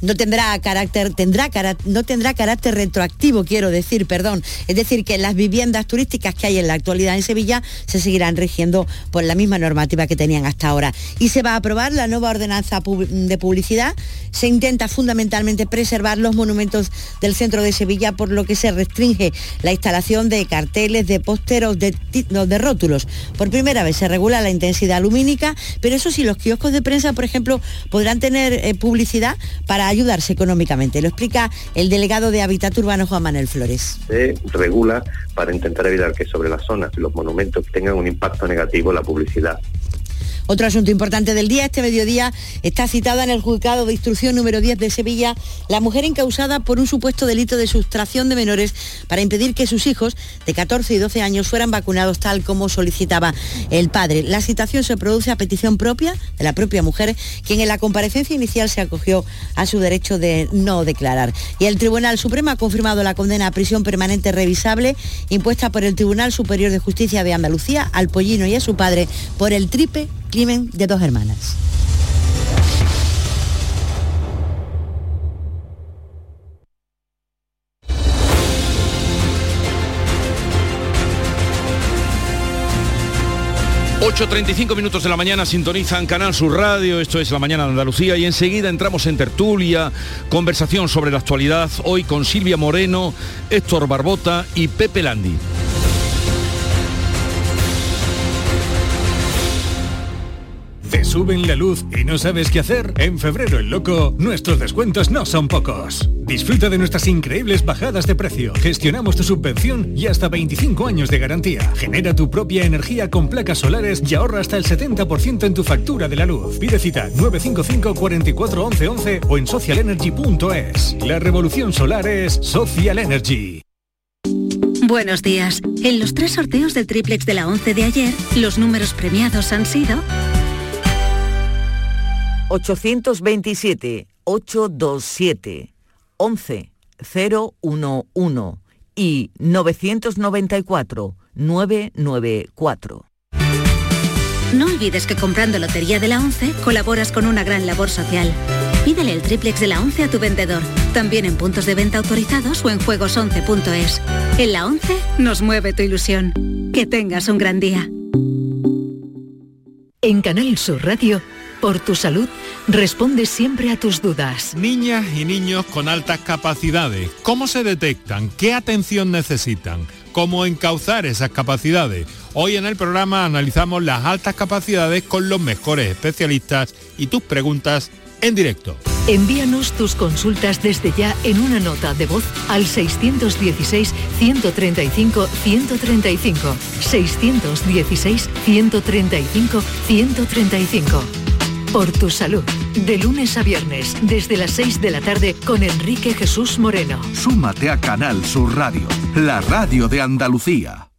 no tendrá carácter, tendrá, no tendrá carácter retroactivo, quiero decir, perdón. Es decir, que las viviendas turísticas que hay en la actualidad en Sevilla se seguirán rigiendo por la misma normativa que tenían hasta ahora. Y se va a aprobar la nueva ordenanza de publicidad. Se intenta fundamentalmente preservar los monumentos del centro de Sevilla, por lo que se restringe la instalación de carteles, de pósteros, de, de rótulos. Por primera vez se regula la intensidad lumínica, pero eso sí, los kioscos de prensa, por ejemplo, podrán tener eh, publicidad para ayudarse económicamente. Lo explica el delegado de Hábitat Urbano Juan Manuel Flores. Se regula para intentar evitar que sobre las zonas los monumentos tengan un impacto negativo la publicidad otro asunto importante del día, este mediodía, está citada en el juzgado de instrucción número 10 de Sevilla la mujer encausada por un supuesto delito de sustracción de menores para impedir que sus hijos de 14 y 12 años fueran vacunados tal como solicitaba el padre. La citación se produce a petición propia de la propia mujer, quien en la comparecencia inicial se acogió a su derecho de no declarar. Y el Tribunal Supremo ha confirmado la condena a prisión permanente revisable impuesta por el Tribunal Superior de Justicia de Andalucía al pollino y a su padre por el triple crimen de dos hermanas. ...8.35 minutos de la mañana sintonizan Canal Sur Radio, esto es La Mañana de Andalucía y enseguida entramos en tertulia, conversación sobre la actualidad, hoy con Silvia Moreno, Héctor Barbota y Pepe Landi. ¿Te suben la luz y no sabes qué hacer? En febrero el loco, nuestros descuentos no son pocos. Disfruta de nuestras increíbles bajadas de precio. Gestionamos tu subvención y hasta 25 años de garantía. Genera tu propia energía con placas solares y ahorra hasta el 70% en tu factura de la luz. Pide cita 955 44 11 11 o en socialenergy.es. La revolución solar es Social Energy. Buenos días. En los tres sorteos del triplex de la 11 de ayer, los números premiados han sido 827 827 11 011 y 994 994. No olvides que comprando Lotería de la 11 colaboras con una gran labor social. Pídele el triplex de la 11 a tu vendedor, también en puntos de venta autorizados o en juegos11.es. En la 11 nos mueve tu ilusión. Que tengas un gran día. En Canal Sur Radio por tu salud, responde siempre a tus dudas. Niñas y niños con altas capacidades, ¿cómo se detectan? ¿Qué atención necesitan? ¿Cómo encauzar esas capacidades? Hoy en el programa analizamos las altas capacidades con los mejores especialistas y tus preguntas en directo. Envíanos tus consultas desde ya en una nota de voz al 616-135-135. 616-135-135 por tu salud. De lunes a viernes, desde las 6 de la tarde, con Enrique Jesús Moreno. Súmate a Canal Sur Radio, la radio de Andalucía.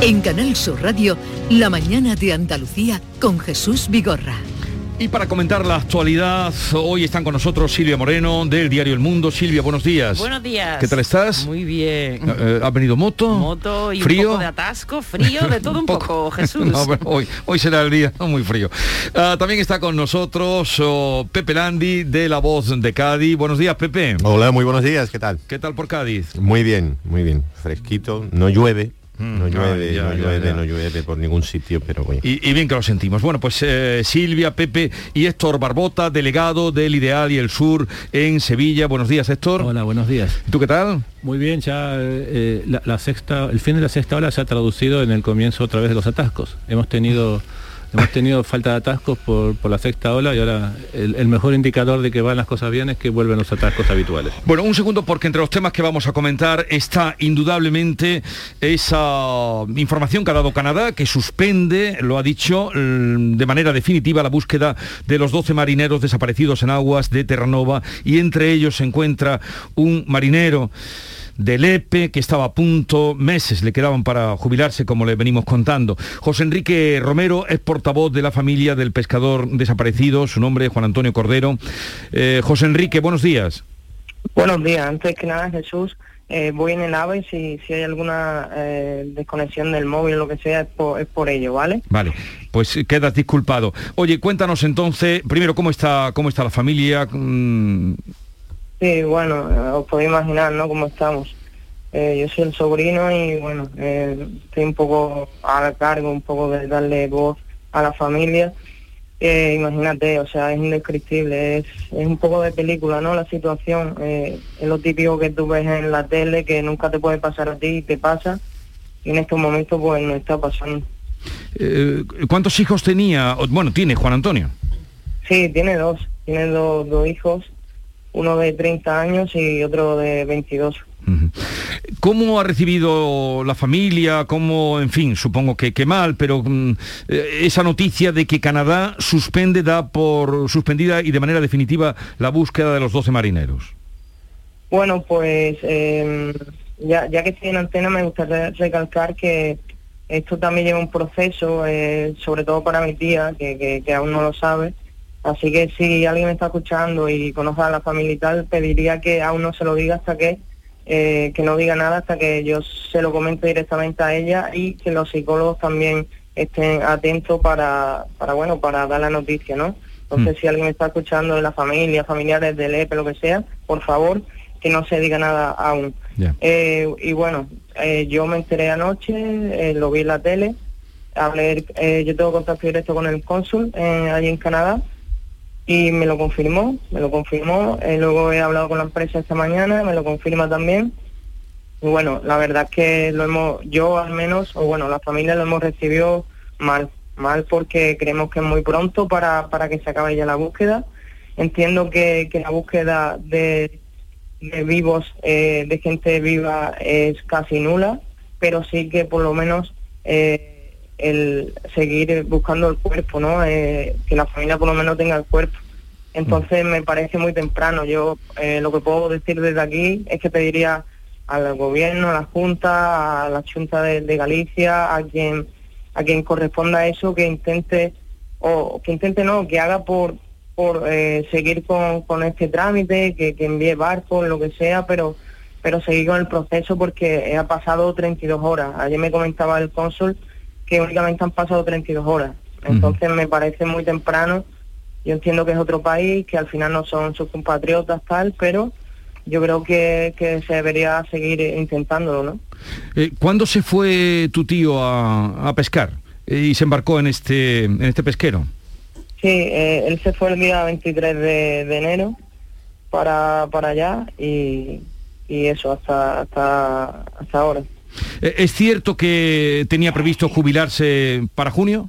En Canal Sur Radio, la mañana de Andalucía con Jesús Vigorra. Y para comentar la actualidad, hoy están con nosotros Silvia Moreno del diario El Mundo. Silvia, buenos días. Buenos días. ¿Qué tal estás? Muy bien. Eh, eh, ¿Ha venido moto? Moto y ¿Frío? un poco de atasco, frío, de todo un, poco, Jesús. No, hoy, hoy será el día muy frío. Ah, también está con nosotros oh, Pepe Landi de La Voz de Cádiz. Buenos días, Pepe. Hola, muy buenos días, ¿qué tal? ¿Qué tal por Cádiz? Muy bien, muy bien. Fresquito, no llueve, no llueve, Mm, ya, no llueve, ya. no llueve por ningún sitio, pero bueno. Y, y bien que lo sentimos. Bueno, pues eh, Silvia, Pepe y Héctor Barbota, delegado del Ideal y el Sur en Sevilla. Buenos días, Héctor. Hola, buenos días. ¿Tú qué tal? Muy bien, ya eh, la, la sexta, el fin de la sexta ola se ha traducido en el comienzo otra vez de los atascos. Hemos tenido hemos tenido falta de atascos por, por la sexta ola y ahora el, el mejor indicador de que van las cosas bien es que vuelven los atascos habituales. Bueno, un segundo porque entre los temas que vamos a comentar está indudablemente esa información que ha dado Canadá que suspende, lo ha dicho, mm, de manera definitiva la búsqueda de los 12 marineros desaparecidos en aguas de Terranova y entre ellos se encuentra un marinero del EPE que estaba a punto, meses le quedaban para jubilarse como le venimos contando. José Enrique Romero es portavoz de la familia del pescador desaparecido, su nombre es Juan Antonio Cordero. Eh, José Enrique, buenos días. Buenos días, antes que nada Jesús, eh, voy en el AVE y si, si hay alguna eh, desconexión del móvil o lo que sea es por, es por ello, ¿vale? Vale, pues quedas disculpado. Oye, cuéntanos entonces, primero, ¿cómo está, cómo está la familia? Sí, bueno, eh, os podéis imaginar, ¿no? Cómo estamos. Eh, yo soy el sobrino y bueno, eh, estoy un poco a cargo, un poco de darle voz a la familia. Eh, imagínate, o sea, es indescriptible, es, es un poco de película, ¿no? La situación, es lo típico que tú ves en la tele, que nunca te puede pasar a ti y te pasa. y en estos momentos pues no está pasando. ¿Cuántos hijos tenía? Bueno, tiene Juan Antonio. Sí, tiene dos, tiene dos, dos hijos, uno de 30 años y otro de 22. ¿Cómo ha recibido la familia? ¿Cómo, en fin, supongo que, que mal, pero mm, eh, esa noticia de que Canadá suspende, da por suspendida y de manera definitiva la búsqueda de los 12 marineros? Bueno, pues eh, ya, ya que estoy en antena me gustaría recalcar que esto también lleva un proceso, eh, sobre todo para mi tía, que, que, que aún no lo sabe. Así que si alguien me está escuchando y conoce a la familia y tal, pediría que aún no se lo diga hasta que eh, que no diga nada hasta que yo se lo comente directamente a ella y que los psicólogos también estén atentos para, para bueno, para dar la noticia, ¿no? Entonces, si alguien me está escuchando de la familia, familiares del EPE, lo que sea, por favor, que no se diga nada aún. Eh, y bueno, eh, yo me enteré anoche, eh, lo vi en la tele, hablé, eh, yo tengo contacto directo con el cónsul eh, allí en Canadá y me lo confirmó, me lo confirmó. Eh, luego he hablado con la empresa esta mañana, me lo confirma también. Y bueno, la verdad es que lo hemos, yo al menos, o bueno, la familia lo hemos recibido mal, mal porque creemos que es muy pronto para, para que se acabe ya la búsqueda. Entiendo que, que la búsqueda de, de vivos, eh, de gente viva, es casi nula, pero sí que por lo menos eh, el seguir buscando el cuerpo, ¿no? Eh, que la familia por lo menos tenga el cuerpo. Entonces me parece muy temprano. Yo eh, lo que puedo decir desde aquí es que pediría al gobierno, a la Junta, a la Junta de, Galicia, a quien a quien corresponda eso, que intente o que intente no, que haga por por eh, seguir con, con este trámite, que, que envíe barcos, lo que sea, pero pero seguir con el proceso porque ha pasado 32 horas. Ayer me comentaba el cónsul que únicamente han pasado 32 horas. Entonces me parece muy temprano. Yo entiendo que es otro país, que al final no son sus compatriotas tal, pero yo creo que, que se debería seguir intentándolo, ¿no? Eh, ¿Cuándo se fue tu tío a, a pescar eh, y se embarcó en este, en este pesquero? Sí, eh, él se fue el día 23 de, de enero para, para allá y, y eso hasta, hasta, hasta ahora. Eh, ¿Es cierto que tenía previsto jubilarse para junio?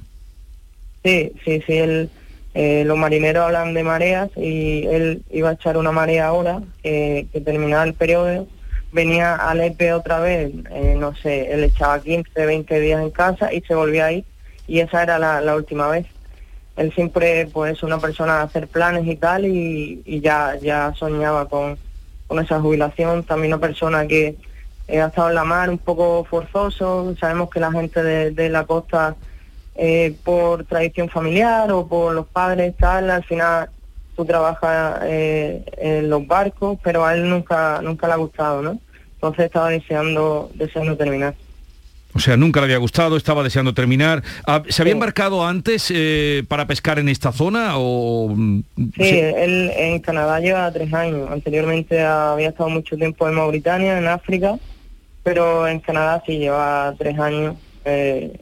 Sí, sí, sí, él, eh, los marineros hablan de mareas y él iba a echar una marea ahora, eh, que terminaba el periodo, venía al EPE otra vez, no sé, él echaba 15, 20 días en casa y se volvía ahí y esa era la, última vez. Él siempre pues es una persona de hacer planes y tal y, y ya, ya soñaba con, con esa jubilación, también una persona que eh, ha estado en la mar un poco forzoso, sabemos que la gente de, de la costa eh, por tradición familiar o por los padres tal, al final tú trabajas eh, en los barcos, pero a él nunca nunca le ha gustado, ¿no? Entonces estaba deseando deseando terminar. O sea, nunca le había gustado, estaba deseando terminar. Ah, ¿Se había embarcado antes eh, para pescar en esta zona o...? mm, Sí, él en Canadá lleva tres años. Anteriormente había estado mucho tiempo en Mauritania, en África, pero en Canadá sí lleva tres años eh,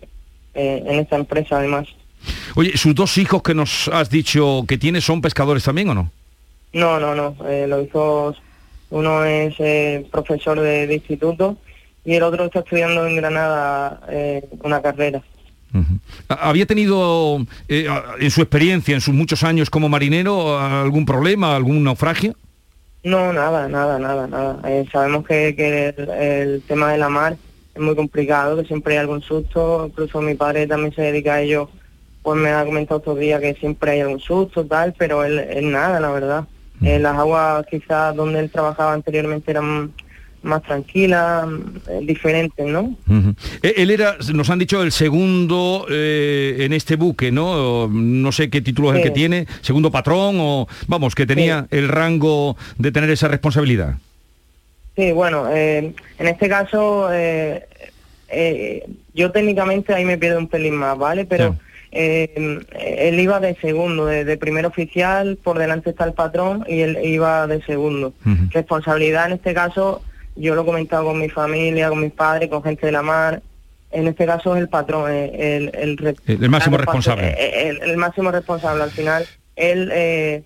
eh, en esta empresa además. Oye, ¿sus dos hijos que nos has dicho que tiene son pescadores también o no? No, no, no. eh, los hijos, uno es profesor de, de instituto y el otro está estudiando en Granada una carrera. ¿Ha- ¿Había tenido en su experiencia, en sus muchos años como marinero, algún problema, algún naufragio? No, nada, nada, nada, nada. Eh, sabemos que, que el, el tema de la mar es muy complicado, que siempre hay algún susto. Incluso mi padre también se dedica a ello, pues me ha comentado estos días que siempre hay algún susto, tal, pero él, él nada, la verdad. Eh, las aguas quizás donde él trabajaba anteriormente eran más tranquilas, eh, diferentes, ¿no? Eh, Él era, nos han dicho, el segundo eh, en este buque, ¿no? No sé qué título es el que tiene, segundo patrón o, vamos, que tenía el rango de tener esa responsabilidad. Sí, bueno, eh, en este caso eh, yo técnicamente ahí me pierdo un pelín más, ¿vale? Pero él iba de segundo, de, de primer oficial, por delante está el patrón y él iba de segundo. Responsabilidad en este caso, yo lo he comentado con mi familia, con mis padres, con gente de la mar. En este caso es el patrón, eh, el, el, El- el máximo responsable. eh, El, el máximo responsable. Al final, él eh,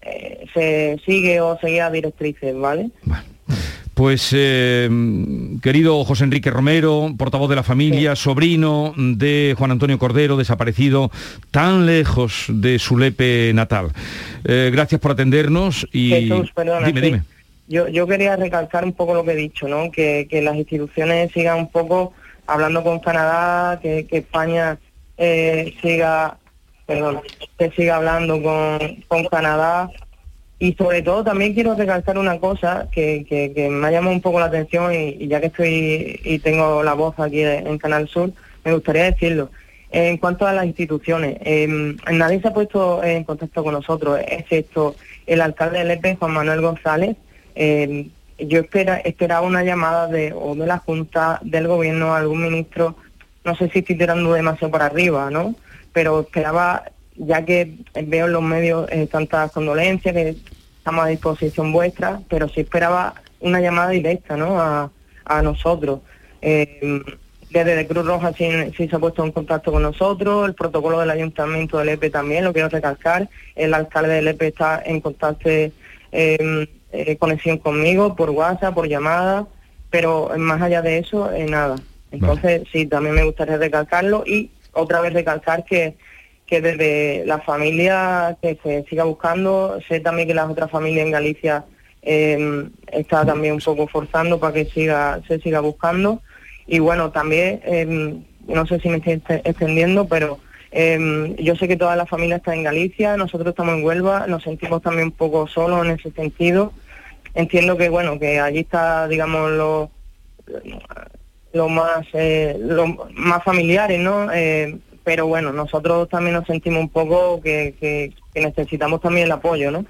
eh, se sigue o seguía directrices, ¿vale? Pues eh, querido José Enrique Romero, portavoz de la familia, sobrino de Juan Antonio Cordero, desaparecido tan lejos de su lepe natal. Eh, gracias por atendernos y Jesús, perdona, dime, sí. dime. Yo, yo quería recalcar un poco lo que he dicho, ¿no? Que, que las instituciones sigan un poco hablando con Canadá, que, que España eh, siga, perdón, que siga hablando con, con Canadá. Y sobre todo también quiero recalcar una cosa que, que, me ha llamado un poco la atención y, ya que estoy y tengo la voz aquí en Canal Sur, me gustaría decirlo. En cuanto a las instituciones, eh, nadie se ha puesto en contacto con nosotros, excepto el alcalde de Lepe, Juan Manuel González. Yo espera, esperaba una llamada de o de la Junta, del Gobierno, algún ministro, no sé si estoy tirando demasiado para arriba, ¿no? Pero esperaba, ya que veo en los medios eh, tantas condolencias, que estamos a disposición vuestra, pero sí esperaba una llamada directa, ¿no? A, a nosotros. Eh, desde de Cruz Roja sí, sí se ha puesto en contacto con nosotros, el protocolo del Ayuntamiento del EPE también, lo quiero recalcar, el alcalde del EPE está en contacto, eh, eh, conexión conmigo por WhatsApp, por llamada, pero más allá de eso, eh, nada. Entonces sí, también me gustaría recalcarlo y otra vez recalcar que, que desde la familia que se siga buscando, sé también que las otras familias en Galicia eh, está también un poco forzando para que siga se siga buscando. Y bueno también eh, no sé si me estoy extendiendo pero eh, yo sé que toda la familia está en Galicia nosotros estamos en Huelva nos sentimos también un poco solos en ese sentido entiendo que bueno que allí está digamos lo lo más eh, lo más familiares no Eh, pero bueno nosotros también nos sentimos un poco que, que- que necesitamos también el apoyo no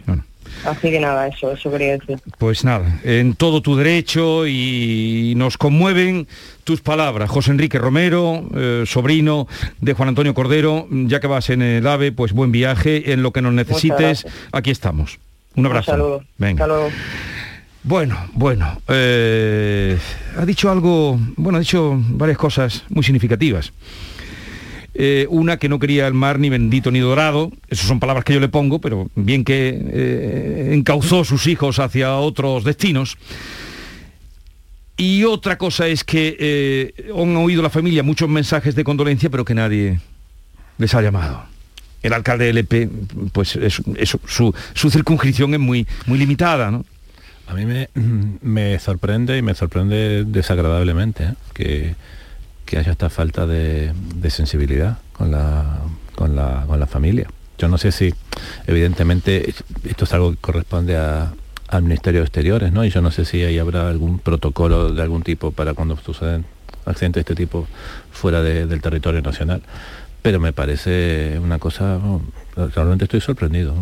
así que nada eso eso quería decir Pues nada, en todo tu derecho y nos conmueven tus palabras. José Enrique Romero, eh, sobrino de Juan Antonio Cordero, ya que vas en el AVE, pues buen viaje, en lo que nos necesites, aquí estamos. Un abrazo. Un saludo. Venga. Hasta luego. Bueno, bueno, eh, ha dicho algo, bueno, ha dicho varias cosas muy significativas. Eh, una que no quería el mar ni bendito ni dorado, esas son palabras que yo le pongo, pero bien que eh, encauzó sus hijos hacia otros destinos. Y otra cosa es que eh, han oído la familia muchos mensajes de condolencia, pero que nadie les ha llamado. El alcalde del pues es- es- su, circunscripción es muy, muy limitada, ¿no? A mí me, me sorprende y me sorprende desagradablemente ¿eh? que, que haya esta falta de, de sensibilidad con la, con, la, con la familia. Yo no sé si, evidentemente, esto es algo que corresponde al Ministerio de Exteriores, ¿no? Y yo no sé si ahí habrá algún protocolo de algún tipo para cuando suceden accidentes de este tipo fuera de- del territorio nacional. Pero me parece una cosa, realmente estoy sorprendido.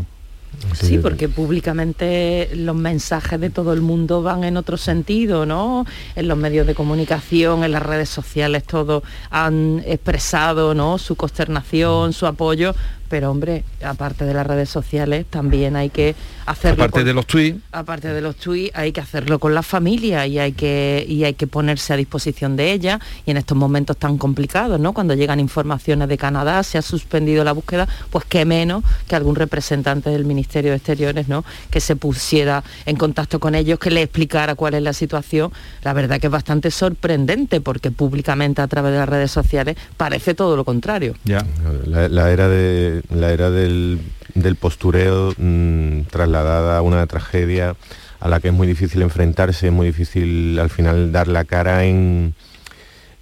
Sí, porque públicamente los mensajes de todo el mundo van en otro sentido, ¿no? En los medios de comunicación, en las redes sociales, todos han expresado, ¿no? Su consternación, su apoyo, pero hombre, aparte de las redes sociales, también hay que hacerlo. Aparte con- de los tweets, aparte de los tweets, hay que hacerlo con la familia y hay que y hay que ponerse a disposición de ella. Y en estos momentos tan complicados, ¿no? Cuando llegan informaciones de Canadá, se ha suspendido la búsqueda, pues qué menos que algún representante del Ministerio de Exteriores, ¿no? Que se pusiera en contacto con ellos, que le explicara cuál es la situación. La verdad que es bastante sorprendente porque públicamente a través de las redes sociales parece todo lo contrario. Ya. La, la era de la era del, del postureo mm, trasladada a una tragedia a la que es muy difícil enfrentarse, es muy difícil al final dar la cara en,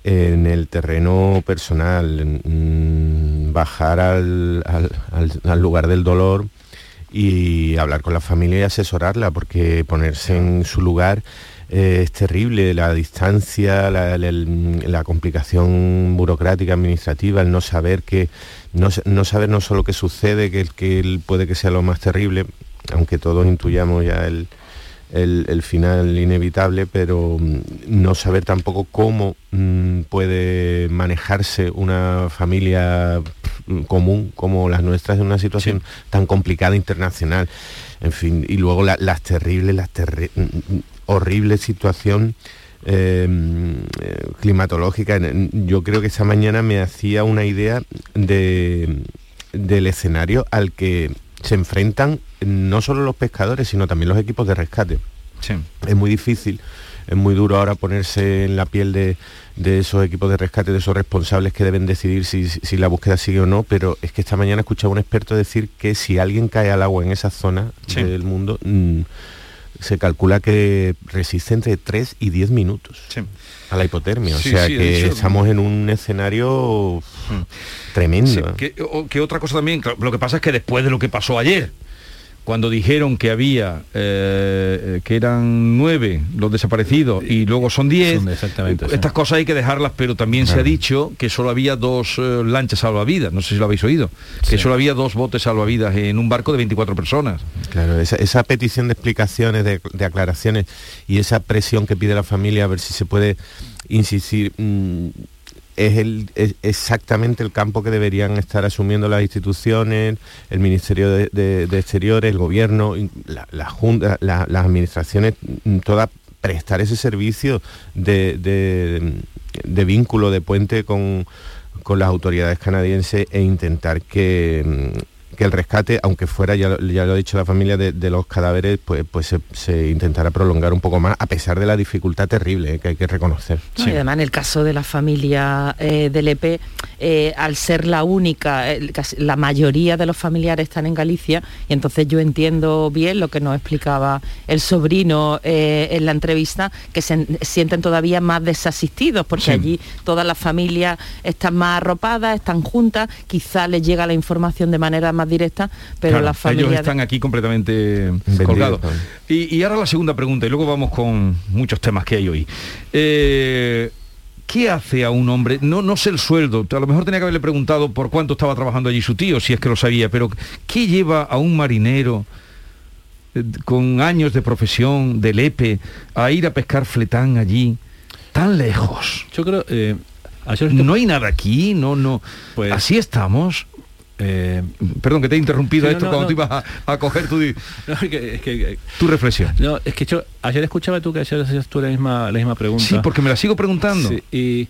en el terreno personal, mm, bajar al, al- al- lugar del dolor y hablar con la familia y asesorarla, porque ponerse en su lugar es terrible, la distancia, la, la- la complicación burocrática, administrativa, el no saber que, no, no saber no solo qué sucede, que, que puede que sea lo más terrible, aunque todos intuyamos ya el, el- el final inevitable, pero mm, no saber tampoco cómo mm, puede manejarse una familia mm, común como las nuestras en una situación tan complicada internacional. En fin, y luego la- las terribles, las terri- horribles situación eh, eh, climatológica. Yo creo que esta mañana me hacía una idea de, del escenario al que se enfrentan no solo los pescadores, sino también los equipos de rescate. es muy difícil, es muy duro ahora ponerse en la piel de, de esos equipos de rescate, de esos responsables que deben decidir si, si la búsqueda sigue o no, pero es que esta mañana he escuchado a un experto decir que si alguien cae al agua en esa zona del mundo, mm, se calcula que resiste entre 3 y 10 minutos a la hipotermia. Sí, o sea sí, que hecho- estamos en un escenario tremendo. Sí, que, o- que otra cosa también, lo que pasa es que después de lo que pasó ayer, cuando dijeron que había, eh, que eran nueve los desaparecidos y luego son diez, exactamente, eh, sí. estas cosas hay que dejarlas, pero también se ha dicho que solo había dos eh, lanchas salvavidas, no sé si lo habéis oído, que solo había dos botes salvavidas en un barco de 24 personas. Claro, esa, esa petición de explicaciones, de, de aclaraciones y esa presión que pide la familia a ver si se puede insistir, mm, es, el, exactamente el campo que deberían estar asumiendo las instituciones, el Ministerio de, de- Exteriores, el Gobierno, la, Junta, la- las administraciones, mm, todas prestar ese servicio de, de- de vínculo, de puente con, con las autoridades canadienses e intentar que, mm, que el rescate, aunque fuera, ya, lo- ya lo ha dicho la familia, de, de los cadáveres, pues, pues se, se intentará prolongar un poco más, a pesar de la dificultad terrible eh, que hay que reconocer. No, Y además en el caso de la familia eh, del EP, eh, al ser la única, eh, la mayoría de los familiares están en Galicia, y entonces yo entiendo bien lo que nos explicaba el sobrino eh, en la entrevista, que se sienten todavía más desasistidos, porque Sí. allí todas las familias están más arropadas, están juntas, quizá les llega la información de manera más directa, pero Claro, las familias... ellos están aquí completamente colgados. Y, y ahora la segunda pregunta, y luego vamos con muchos temas que hay hoy. Eh, ¿Qué hace a un hombre? No, no sé el sueldo, a lo mejor tenía que haberle preguntado por cuánto estaba trabajando allí su tío, si es que lo sabía, pero ¿qué lleva a un marinero eh, con años de profesión, de lepe, a ir a pescar fletán allí, tan lejos? Yo creo, eh, ayer No hay nada aquí, no, no. Pues- Así estamos. Eh, perdón que te he interrumpido no, esto no, cuando no. tú ibas a, a coger tu, es que- es que- tu reflexión. No, es que yo ayer escuchaba tú que ayer hacías tú la misma, la misma pregunta. Sí, porque me la sigo preguntando. Sí, y,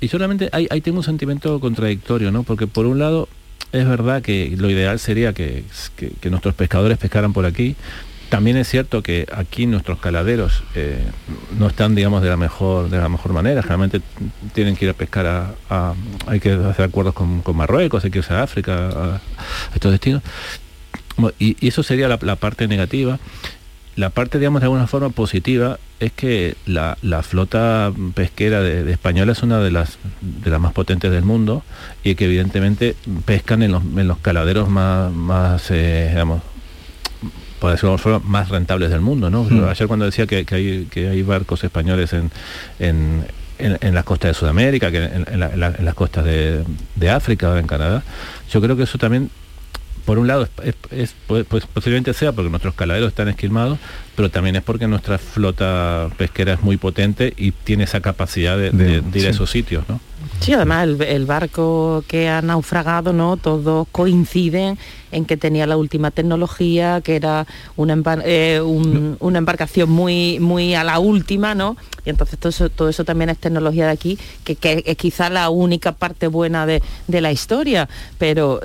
y solamente ahí, ahí tengo un sentimiento contradictorio, ¿no? Porque por un lado es verdad que lo ideal sería que, que- que nuestros pescadores pescaran por aquí. También es cierto que aquí nuestros caladeros eh, no están, digamos, de la mejor de la mejor manera. Generalmente tienen que ir a pescar a, hay que hacer acuerdos con, con Marruecos, hay que irse a África, a, estos destinos. Y, eso sería la, la parte negativa. La parte, digamos, de alguna forma positiva es que la, la flota pesquera de, de española es una de las, de las más potentes del mundo y que evidentemente pescan en los, en los caladeros más, más eh, digamos, por decirlo de forma, más rentables del mundo. ¿no? Mm. Ayer cuando decía que, que hay, que hay barcos españoles en, en, en- en las costas de Sudamérica, que en, en la- en la- en las costas de, de África en Canadá, yo creo que eso también por un lado es, es- es- pues, pues posiblemente sea porque nuestros caladeros están esquilmados, pero también es porque nuestra flota pesquera es muy potente y tiene esa capacidad de, de- de ir a esos sitios, ¿no? Sí, además el, el barco que ha naufragado, ¿no? Todos coinciden en que tenía la última tecnología, que era una, embar- eh, un- una embarcación muy, muy a la última, ¿no? Y entonces todo eso, todo eso también es tecnología de aquí, que, que es quizá la única parte buena de, de la historia, pero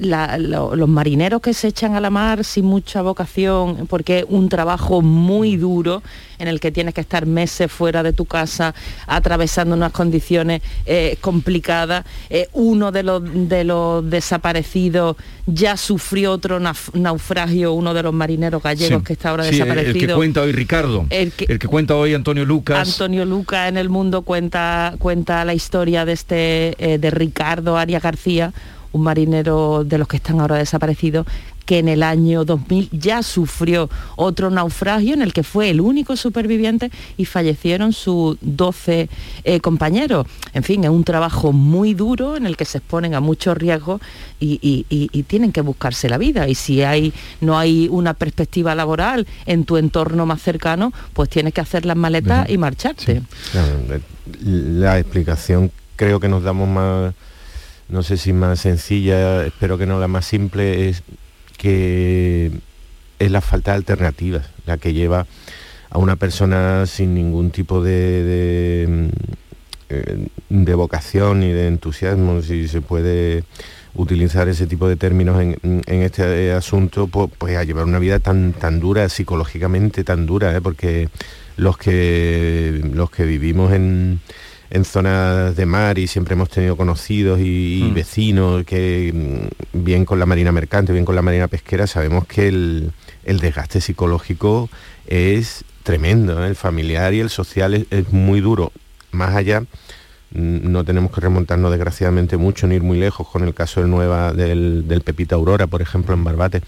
la- lo- los marineros que se echan a la mar sin mucha vocación, porque es un trabajo muy duro en el que tienes que estar meses fuera de tu casa, atravesando unas condiciones eh, complicadas. Eh, uno de los, de los desaparecidos ya sufrió otro naufragio, uno de los marineros gallegos Sí. que está ahora Sí, el- desaparecido. El que cuenta hoy Ricardo. El que- cuenta hoy Antonio Lucas. Antonio Luca en el mundo cuenta, cuenta la historia de este eh, de Ricardo Arias García, un marinero de los que están ahora desaparecidos, que en el año 2000 ya sufrió otro naufragio en el que fue el único superviviente y fallecieron sus 12 eh, compañeros. En fin, es un trabajo muy duro en el que se exponen a muchos riesgos y, y- y- y tienen que buscarse la vida. Y si hay, no hay una perspectiva laboral en tu entorno más cercano, pues tienes que hacer las maletas y marcharte. Claro, eh, la explicación creo que nos damos más, no sé si más sencilla, espero que no la más simple, es que es la falta de alternativas la que lleva a una persona sin ningún tipo de, de, mm, eh, vocación y de entusiasmo, si se puede utilizar ese tipo de términos en, en este asunto, pues, pues, a llevar una vida tan, tan dura, psicológicamente tan dura, ¿eh? porque los que, los que vivimos en, en zonas de mar y siempre hemos tenido conocidos y, Mm. vecinos que mm, bien con la marina mercante, bien con la marina pesquera, sabemos que el, el desgaste psicológico es tremendo, ¿eh? el familiar y el social es, es muy duro. Más allá, mm, no tenemos que remontarnos desgraciadamente mucho ni ir muy lejos con el caso del Nueva del, del Pepita Aurora, por ejemplo, en Barbate.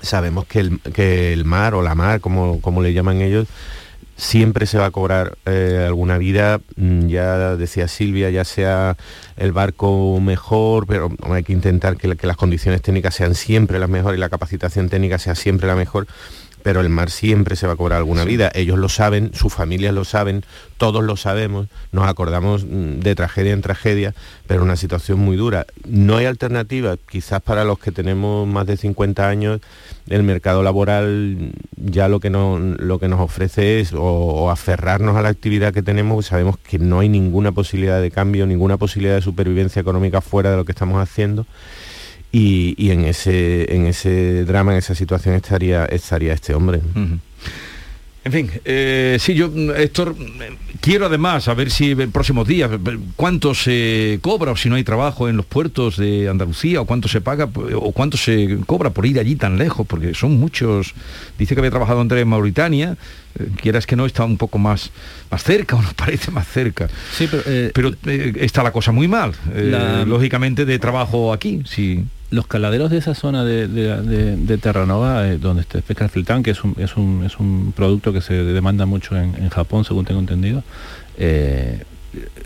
Sabemos que el, que el mar o la mar, como, como le llaman ellos, siempre se va a cobrar eh, alguna vida, mm, ya decía Silvia, ya sea el barco mejor, pero hay que intentar que, la- que las condiciones técnicas sean siempre las mejores y la capacitación técnica sea siempre la mejor, pero el mar siempre se va a cobrar alguna vida. Ellos lo saben, sus familias lo saben, todos lo sabemos, nos acordamos mm, de tragedia en tragedia, pero una situación muy dura. No hay alternativa, quizás para los que tenemos más de 50 años, el mercado laboral ya lo que, no, lo que nos ofrece es o, o aferrarnos a la actividad que tenemos, sabemos que no hay ninguna posibilidad de cambio, ninguna posibilidad de supervivencia económica fuera de lo que estamos haciendo. Y, y en ese en ese drama, en esa situación estaría estaría este hombre. En fin, eh, sí, yo, Héctor, eh, quiero además, a ver si en próximos días, eh, cuánto se cobra o si no hay trabajo en los puertos de Andalucía, o cuánto se paga, o cuánto se cobra por ir allí tan lejos, porque son muchos. Dice que había trabajado Andrés en Mauritania, eh, quieras que no, está un poco más, más cerca, o nos parece más cerca. Sí, pero, Pero, eh, está la cosa muy mal, eh, La- lógicamente, de trabajo aquí, sí. Los caladeros de esa zona de, Terranova, eh, donde se pesca el fletán, que es un, es un, es un producto que se demanda mucho en, en Japón, según tengo entendido, eh,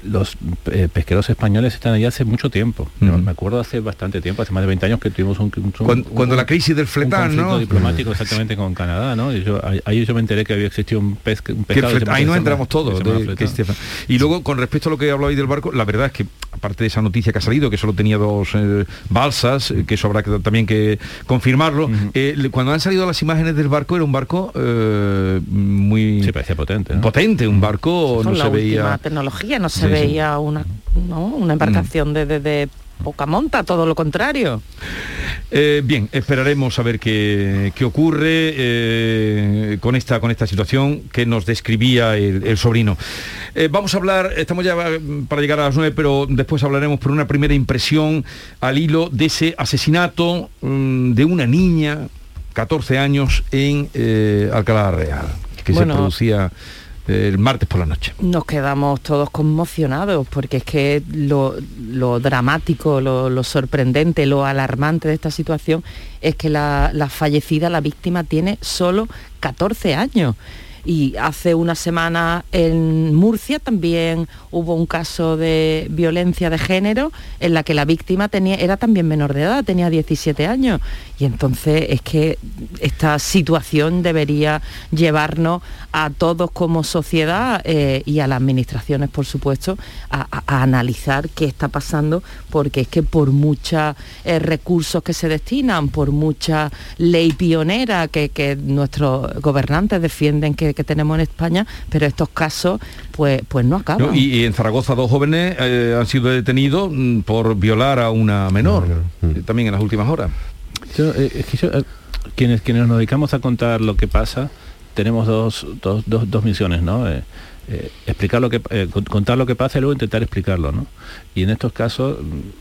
los eh, pesqueros españoles están allí hace mucho tiempo. Me acuerdo hace bastante tiempo, hace más de 20 años que tuvimos un, un- Cuando- un- cuando la crisis del fletán, un conflicto ¿no? diplomático exactamente con Canadá, ¿no? Y yo, ahí- yo me enteré que había existido un, pesca, un Que pescado flet- ahí nos entramos todos. de- que. Y luego, con respecto a lo que habláis del barco, la verdad es que, aparte de esa noticia que ha salido, que solo tenía dos eh, balsas, eh, que eso habrá que, también que confirmarlo, eh, cuando han salido las imágenes del barco, era un barco eh, muy... Sí, parecía potente. ¿no? Potente, un barco no la se veía... tecnología, no se Sí, sí. veía una, ¿no? una embarcación de, de- de poca monta, todo lo contrario. Eh, bien, esperaremos a ver qué, qué ocurre eh, con, esta, con esta situación que nos describía el, el sobrino. Eh, vamos a hablar, estamos ya para llegar a las nueve, pero después hablaremos por una primera impresión al hilo de ese asesinato mm, de una niña, 14 años, en Alcalá Real, que Bueno. se producía el martes por la noche. Nos quedamos todos conmocionados porque es que lo, dramático, lo, sorprendente, lo alarmante de esta situación es que la, la fallecida, la víctima, tiene solo 14 años. Y hace una semana en Murcia también hubo un caso de violencia de género en la que la víctima tenía, era también menor de edad, tenía 17 años. Y entonces es que esta situación debería llevarnos a todos como sociedad eh, y a las administraciones, por supuesto, a, analizar qué está pasando, porque es que por muchos recursos que se destinan, por mucha ley pionera que, que nuestros gobernantes defienden que, que tenemos en España, pero estos casos pues, pues no acaban. ¿no? Y, y en Zaragoza dos jóvenes eh, han sido detenidos mm, por violar a una menor, eh, también en las últimas horas. Yo, eh, es que yo, eh, quienes, quienes nos dedicamos a contar lo que pasa, tenemos dos, dos, dos, dos misiones, ¿no? Eh, eh, explicar lo que eh, con- contar lo que pasa y luego intentar explicarlo, ¿no? Y en estos casos,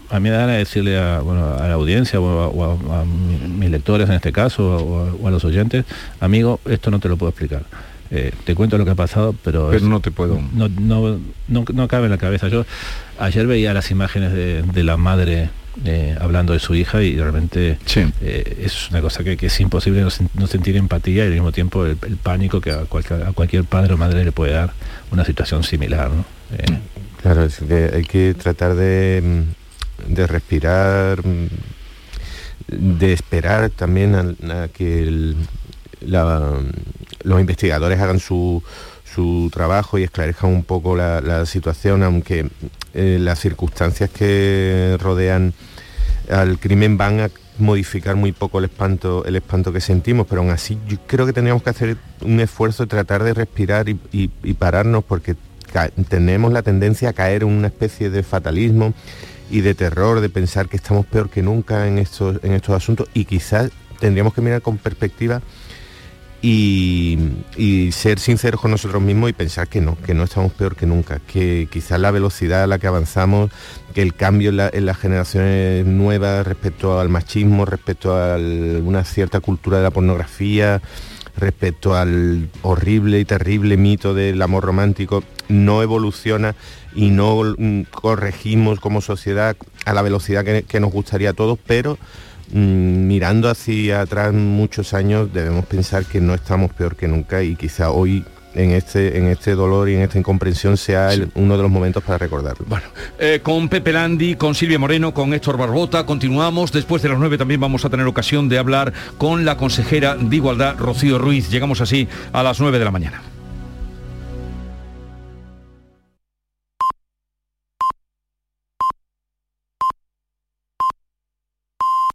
a mí me da ganas de decirle a, bueno, a la audiencia o a, o a- a mis lectores en este caso o a, o a los oyentes, amigo, esto no te lo puedo explicar. Eh, te cuento lo que ha pasado, pero, Pero no te puedo. No, no, no, no cabe en la cabeza. Yo ayer veía las imágenes de, de la madre eh, hablando de su hija y realmente eh, es una cosa que, que es imposible no, sen- no sentir empatía y al mismo tiempo el, el pánico que a cualquier, a cualquier padre o madre le puede dar una situación similar. ¿no? Eh, Claro, es que hay que tratar de, de respirar, de esperar también a, a que el- los investigadores hagan su, su trabajo y esclarezcan un poco la, situación, aunque eh, las circunstancias que rodean al crimen van a modificar muy poco el espanto el espanto que sentimos pero aún así yo creo que tendríamos que hacer un esfuerzo de tratar de respirar y, y- pararnos porque tenemos la tendencia a caer en una especie de fatalismo y de terror, de pensar que estamos peor que nunca en estos, en estos asuntos y quizás tendríamos que mirar con perspectiva y, ser sinceros con nosotros mismos y pensar que no, que no estamos peor que nunca, que quizás la velocidad a la que avanzamos, que el cambio en, las generaciones nuevas respecto al machismo, respecto a una cierta cultura de la pornografía, respecto al horrible y terrible mito del amor romántico, no evoluciona y no mm, corregimos como sociedad a la velocidad que, que nos gustaría a todos, pero mirando hacia atrás muchos años debemos pensar que no estamos peor que nunca y quizá hoy en este, en este dolor y en esta incomprensión sea uno de los momentos para recordarlo. Bueno, eh, con Pepe Landi, con Silvia Moreno, con Héctor Barbota, continuamos. Después de las nueve también vamos a tener ocasión de hablar con la consejera de Igualdad, Rocío Ruiz. Llegamos así a las nueve de la mañana.